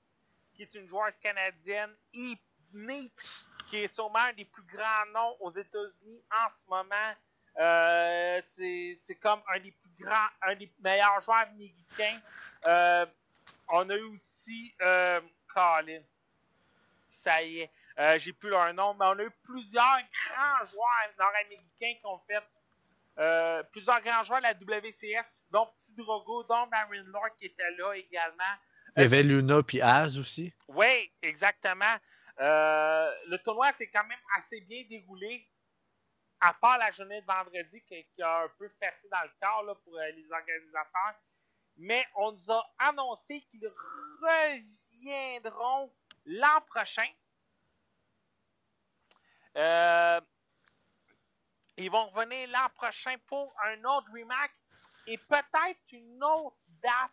qui est une joueuse canadienne, Nate, qui est sûrement un des plus grands noms aux États-Unis en ce moment. Euh, c'est comme un des plus grands, un des meilleurs joueurs américains. Euh, on a eu aussi Colin. Ça y est. Euh, J'ai plus leur nom, mais on a eu plusieurs grands joueurs nord-américains qui ont fait euh, plusieurs grands joueurs de la WCS, dont Petit Drogo, dont Darren Lord qui était là également. Il y avait Luna puis Az aussi. Oui, exactement. Euh, le tournoi s'est quand même assez bien déroulé, à part la journée de vendredi qui, qui a un peu fessé dans le corps là, pour euh, les organisateurs. Mais on nous a annoncé qu'ils reviendront l'an prochain. Euh, ils vont revenir l'an prochain pour un autre remake et peut-être une autre date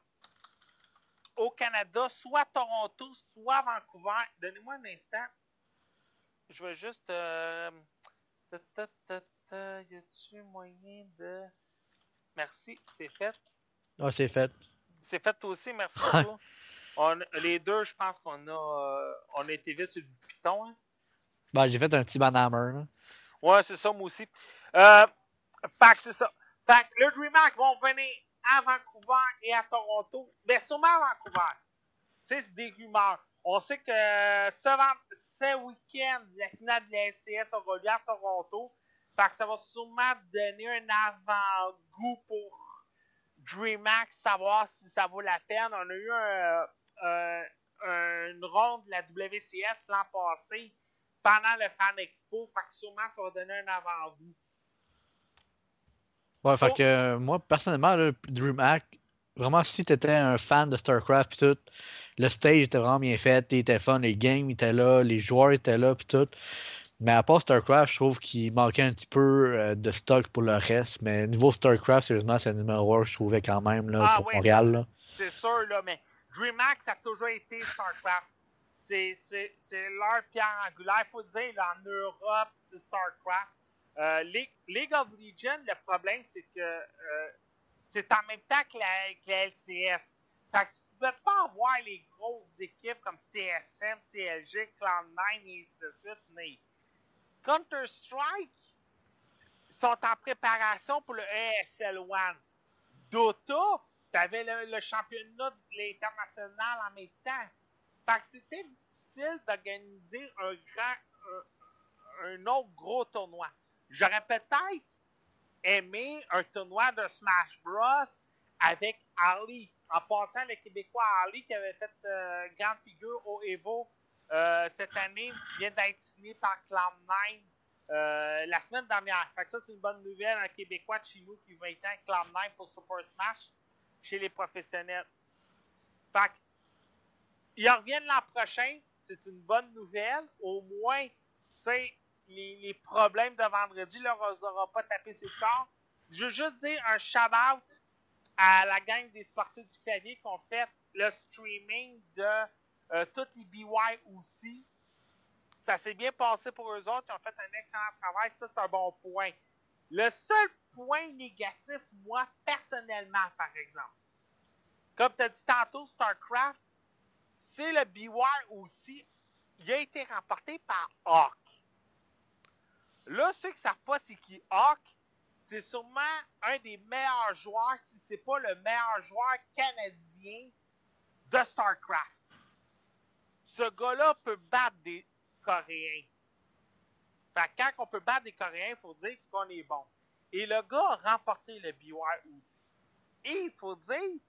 au Canada, soit Toronto, soit Vancouver. Donnez-moi un instant. Je vais juste. Euh... Y a-tu moyen de. Merci, c'est fait. Ah, c'est fait. C'est fait aussi, merci beaucoup. On, les deux, je pense qu'on a, euh, on a été vite sur le piton. Hein. Ben, j'ai fait un petit banhammer. là. Ouais, c'est ça, moi aussi. Euh, fait que c'est ça. Fait le DreamHack vont venir à Vancouver et à Toronto. Mais sûrement à Vancouver. Tu sais, c'est des rumeurs. On sait que ce, vend- ce week-end, la finale de la SCS aura lieu à Toronto. Fait que ça va sûrement donner un avant-goût pour DreamHack, savoir si ça vaut la peine. On a eu un, un- une ronde de la WCS l'an passé pendant le Fan Expo. Fait que sûrement ça va donner un avant-goût. Ouais, fait Oh. que euh, moi, personnellement, DreamHack, vraiment, si t'étais un fan de StarCraft pis tout, le stage était vraiment bien fait, il était fun, les games étaient là, les joueurs étaient là pis tout. Mais à part StarCraft, je trouve qu'il manquait un petit peu euh, de stock pour le reste. Mais niveau StarCraft, sérieusement, c'est le numéro 1, je trouvais quand même là, Ah pour ouais, Montréal. C'est sûr, là, mais DreamHack, ça a toujours été StarCraft. C'est, leur pierre angulaire. Il faut dire, en Europe, c'est StarCraft. Euh, League, of Legends, le problème, c'est que euh, c'est en même temps que la, que la. Fait que tu pouvais pas avoir les grosses équipes comme TSM, CLG, Cloud9 et de suite. Mais Counter-Strike sont en préparation pour le ESL One. Dota, t'avais le, le championnat de l'international en même temps. Fait que c'était difficile d'organiser un grand, un, autre gros tournoi. J'aurais peut-être aimé un tournoi de Smash Bros avec Ali. En passant, le Québécois Ali qui avait fait euh, grande figure au Evo euh, cette année vient d'être signé par Cloud9 euh, la semaine dernière. Fait que ça, c'est une bonne nouvelle. Un Québécois de chez nous qui va être en Cloud9 pour Super Smash chez les professionnels. Fait que, ils reviennent l'an prochain. C'est une bonne nouvelle. Au moins, les, les, problèmes de vendredi leur aura pas tapé sur le corps. Je veux juste dire un shout-out à la gang des sportifs du clavier qui ont fait le streaming de euh, toutes les BY aussi. Ça s'est bien passé pour eux autres. Ils ont fait un excellent travail. Ça, c'est un bon point. Le seul point négatif, moi, personnellement, par exemple, comme tu as dit tantôt, StarCraft, c'est le BY aussi. Il a été remporté par Hawk. Là, ceux qui ne savent pas c'est qui Hawk, c'est sûrement un des meilleurs joueurs, si ce n'est pas le meilleur joueur canadien de StarCraft. Ce gars-là peut battre des Coréens. Quand on peut battre des Coréens, il faut dire qu'on est bon. Et le gars a remporté le BY aussi. Et il faut dire,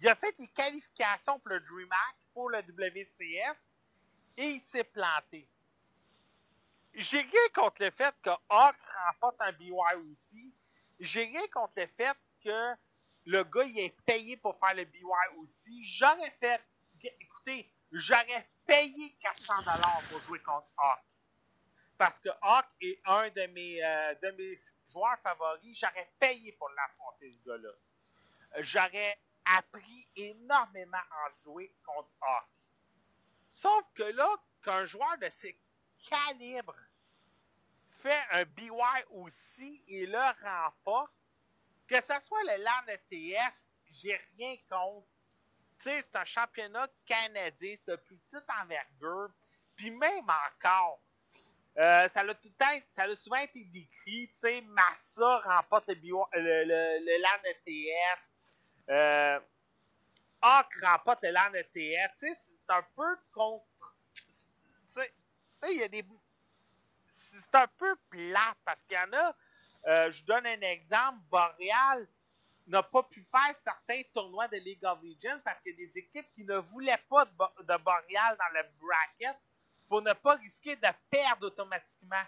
il a fait des qualifications pour le DreamHack, pour le WCF, et il s'est planté. J'ai rien contre le fait que Hawk remporte un BY aussi. J'ai rien contre le fait que le gars il est payé pour faire le BY aussi. J'aurais fait, écoutez, j'aurais payé 400 dollars pour jouer contre Hawk. Parce que Hawk est un de mes, euh, de mes joueurs favoris. J'aurais payé pour l'affronter, ce gars-là. J'aurais appris énormément à jouer contre Hawk. Sauf que là, qu'un joueur de ce calibre fait un BY aussi et le remporte, que ce soit le LAN ETS, j'ai rien contre. Tu sais, c'est un championnat canadien, c'est de plus petite envergure. Puis même encore, euh, ça, a a souvent été décrit, tu sais, Massa remporte le, BY, le LAN ETS. Euh, Hawk remporte le LAN ETS. Tu sais, c'est un peu contre. Il y a des. C'est un peu plat parce qu'il y en a. Euh, je donne un exemple. Boreal n'a pas pu faire certains tournois de League of Legends parce qu'il y a des équipes qui ne voulaient pas de, de Boreal dans le bracket pour ne pas risquer de perdre automatiquement.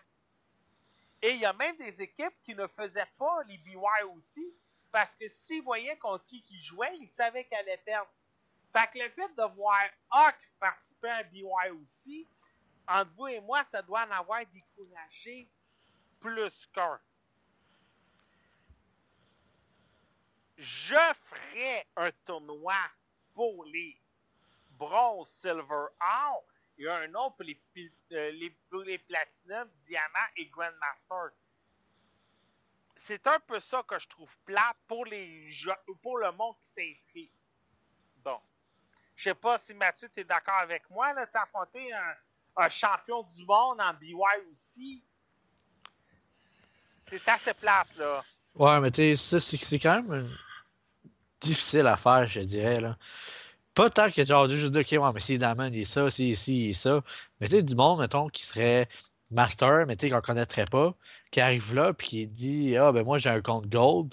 Et il y a même des équipes qui ne faisaient pas les BY aussi parce que s'ils voyaient contre qui jouait, ils savaient qu'elle allait perdre. Fait que le fait de voir Hawk participer à BY aussi, entre vous et moi, ça doit en avoir découragé plus qu'un. Je ferai un tournoi pour les bronze, silver, or. Il a un autre pour les, euh, les, pour les platinum, diamant et grandmaster. C'est un peu ça que je trouve plat pour les pour le monde qui s'inscrit. Bon. Je sais pas si Mathieu, tu es d'accord avec moi. Tu as affronté un, champion du monde en BY aussi. C'est assez plate, là. Ouais, mais tu sais, c'est quand même difficile à faire, je dirais. là. Pas tant que genre juste dire, ok, ouais, mais si Diamond il est ça, si, si, il est ça. Mais tu sais, du monde, mettons, qui serait master, mais tu sais, qu'on connaîtrait pas, qui arrive là, puis qui dit, ah, ben moi, j'ai un compte gold,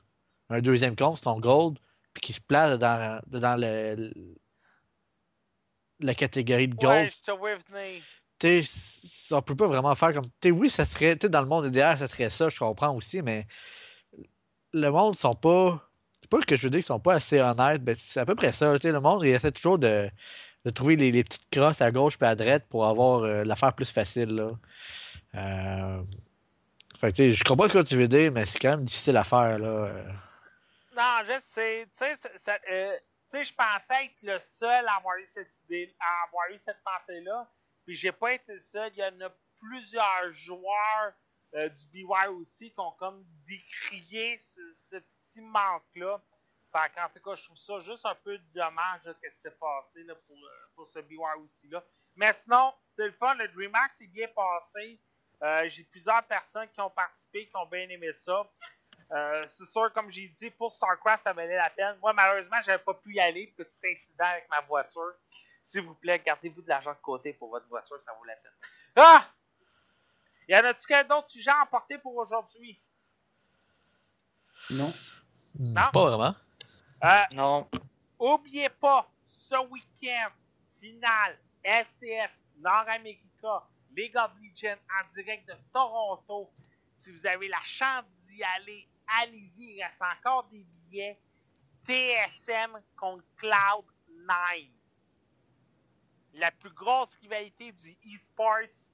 un deuxième compte, c'est ton gold, puis qui se place dans, dans le, la catégorie de gold. Ouais. Tu sais, on peut pas vraiment faire comme. Tu sais, oui, ça serait. Tu sais, dans le monde idéal, ça serait ça, je comprends aussi, mais le monde sont pas. C'est pas que je veux dire qu'ils sont pas assez honnêtes, mais c'est à peu près ça. Tu sais, le monde, il essaie toujours de, de trouver les, petites crosses à gauche et à droite pour avoir euh, l'affaire plus facile, là. Euh... Fait que, je comprends ce que tu veux dire, mais c'est quand même difficile à faire, là. Euh. Non, je sais. Tu sais, euh, je pensais être le seul à avoir eu cette idée, à avoir eu cette pensée-là. Puis j'ai pas été le seul. Il y en a plusieurs joueurs euh, du BY aussi qui ont comme décrié ce petit manque-là. Fait qu'en tout cas, je trouve ça juste un peu dommage là, que c'est passé là, pour, pour ce BY aussi là. Mais sinon, c'est le fun. Le DreamHack s'est bien passé. Euh, j'ai plusieurs personnes qui ont participé, qui ont bien aimé ça. Euh, c'est sûr, comme j'ai dit, pour StarCraft, ça valait la peine. Moi, malheureusement, j'avais pas pu y aller. Petit incident avec ma voiture. S'il vous plaît, gardez-vous de l'argent de côté pour votre voiture, ça vaut la peine. Ah! Y en a-tu quel d'autres sujets à emporter pour aujourd'hui? Non. Non. Pas vraiment. Euh, Non. Oubliez pas, ce week-end, finale LCS Nord-América, League of Legends en direct de Toronto. Si vous avez la chance d'y aller, allez-y, il reste encore des billets. TSM contre Cloud9. La plus grosse rivalité du e-sports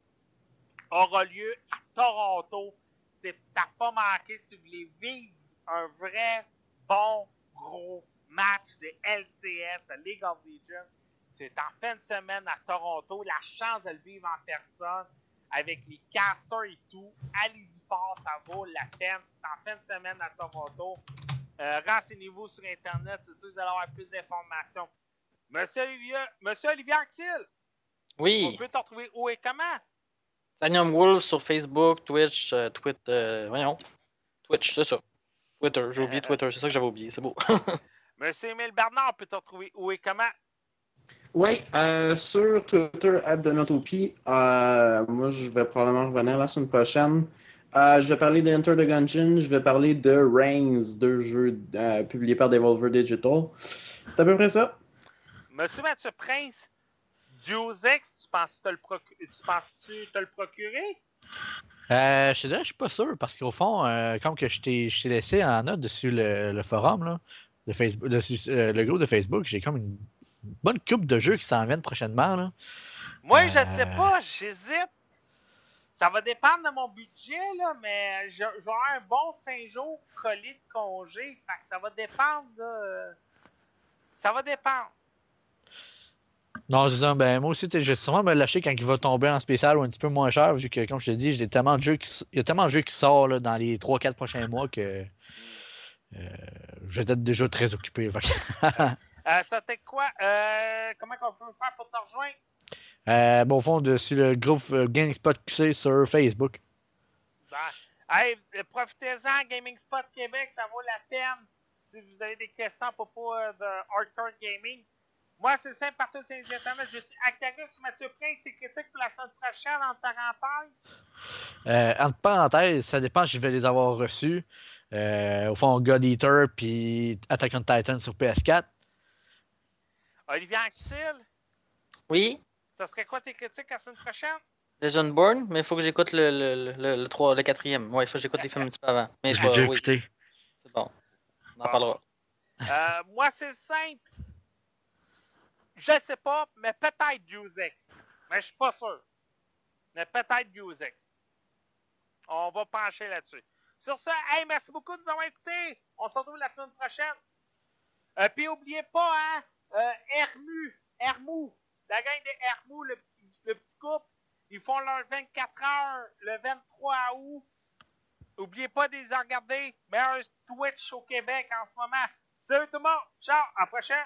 aura lieu à Toronto. C'est à pas manquer si vous voulez vivre un vrai bon gros match de LCS, de League of Legends. C'est en fin de semaine à Toronto. La chance de le vivre en personne avec les casters et tout. Allez-y fort, ça vaut la peine. C'est en fin de semaine à Toronto. Euh, Renseignez-vous sur Internet, c'est sûr que vous allez avoir plus d'informations. Monsieur Olivier, Monsieur Olivier Axil, on Oui. peut te retrouver où et comment? Tanium Wolf sur Facebook, Twitch, euh, Twitter. euh, voyons. Twitch, c'est ça. Twitter, j'ai oublié Twitter, c'est ça que j'avais oublié, c'est beau. *laughs* Monsieur Emile Bernard, on peut te retrouver où et comment? Oui, euh, sur Twitter, Donatopie, euh, moi je vais probablement revenir la semaine prochaine. Euh, je vais parler d'Enter the Gungeon, je vais parler de Reigns, deux jeux euh, publiés par Devolver Digital. C'est à peu près ça. Monsieur Mathieu Prince, Deus Ex, tu penses te le, procu- tu penses-tu te le procurer? Euh, je te dirais, je suis pas sûr parce qu'au fond, euh, comme que je t'ai laissé en note dessus le, le forum, là, de Facebook, dessus, euh, le groupe de Facebook, j'ai comme une bonne coupe de jeux qui s'en viennent prochainement. Là. Moi, je Euh. sais pas, j'hésite. Ça va dépendre de mon budget, là, mais je, je vais avoir un bon 5 jours collé de congé. Fait que ça va dépendre, Ça va dépendre. Non, c'est ça. Ben, moi aussi, je vais sûrement me lâcher quand il va tomber en spécial ou un petit peu moins cher, vu que, comme je te dis, j'ai tellement de jeux qui, il y a tellement de jeux qui sortent là, dans les 3-4 prochains mois que euh, je vais être déjà très occupé. *laughs* Euh, ça t'est quoi? Euh, comment on peut faire pour te rejoindre? Bon, au fond, de, sur le groupe GameSpot QC sur Facebook. Ben, hey, profitez-en, Gaming Spot Québec, ça vaut la peine. Si vous avez des questions à propos de Hardcore Gaming. Moi, c'est simple, partout sur les Internet. Je suis Actarus Mathieu Prince, tes critiques pour la semaine prochaine en parenthèse. Euh, entre parenthèses, ça dépend si je vais les avoir reçus. Euh, au fond, God Eater puis Attack on Titan sur PS4. Olivier Axel, Oui? ça serait quoi tes critiques la semaine prochaine? Legendborn, mais il faut que j'écoute le, le, le, le, 3, le quatrième. Ouais, il faut que j'écoute les films un petit peu avant. Mais je J'ai déjà vais, oui, écouté. c'est bon. On en Bon. parlera. Euh, moi, c'est simple. Je sais pas, mais peut-être Usex. Mais je suis pas sûr. Mais peut-être Usex. On va pencher là-dessus. Sur ce, hey, merci beaucoup de nous avoir écoutés. On se retrouve la semaine prochaine. Euh, Puis oubliez pas, hein, euh, Hermu, Hermou, la gang de Hermou, le petit, le petit couple, ils font leur 24 heures le 23 août. Oubliez pas de les regarder. Meilleur Twitch au Québec en ce moment. Salut tout le monde. Ciao. À la prochaine.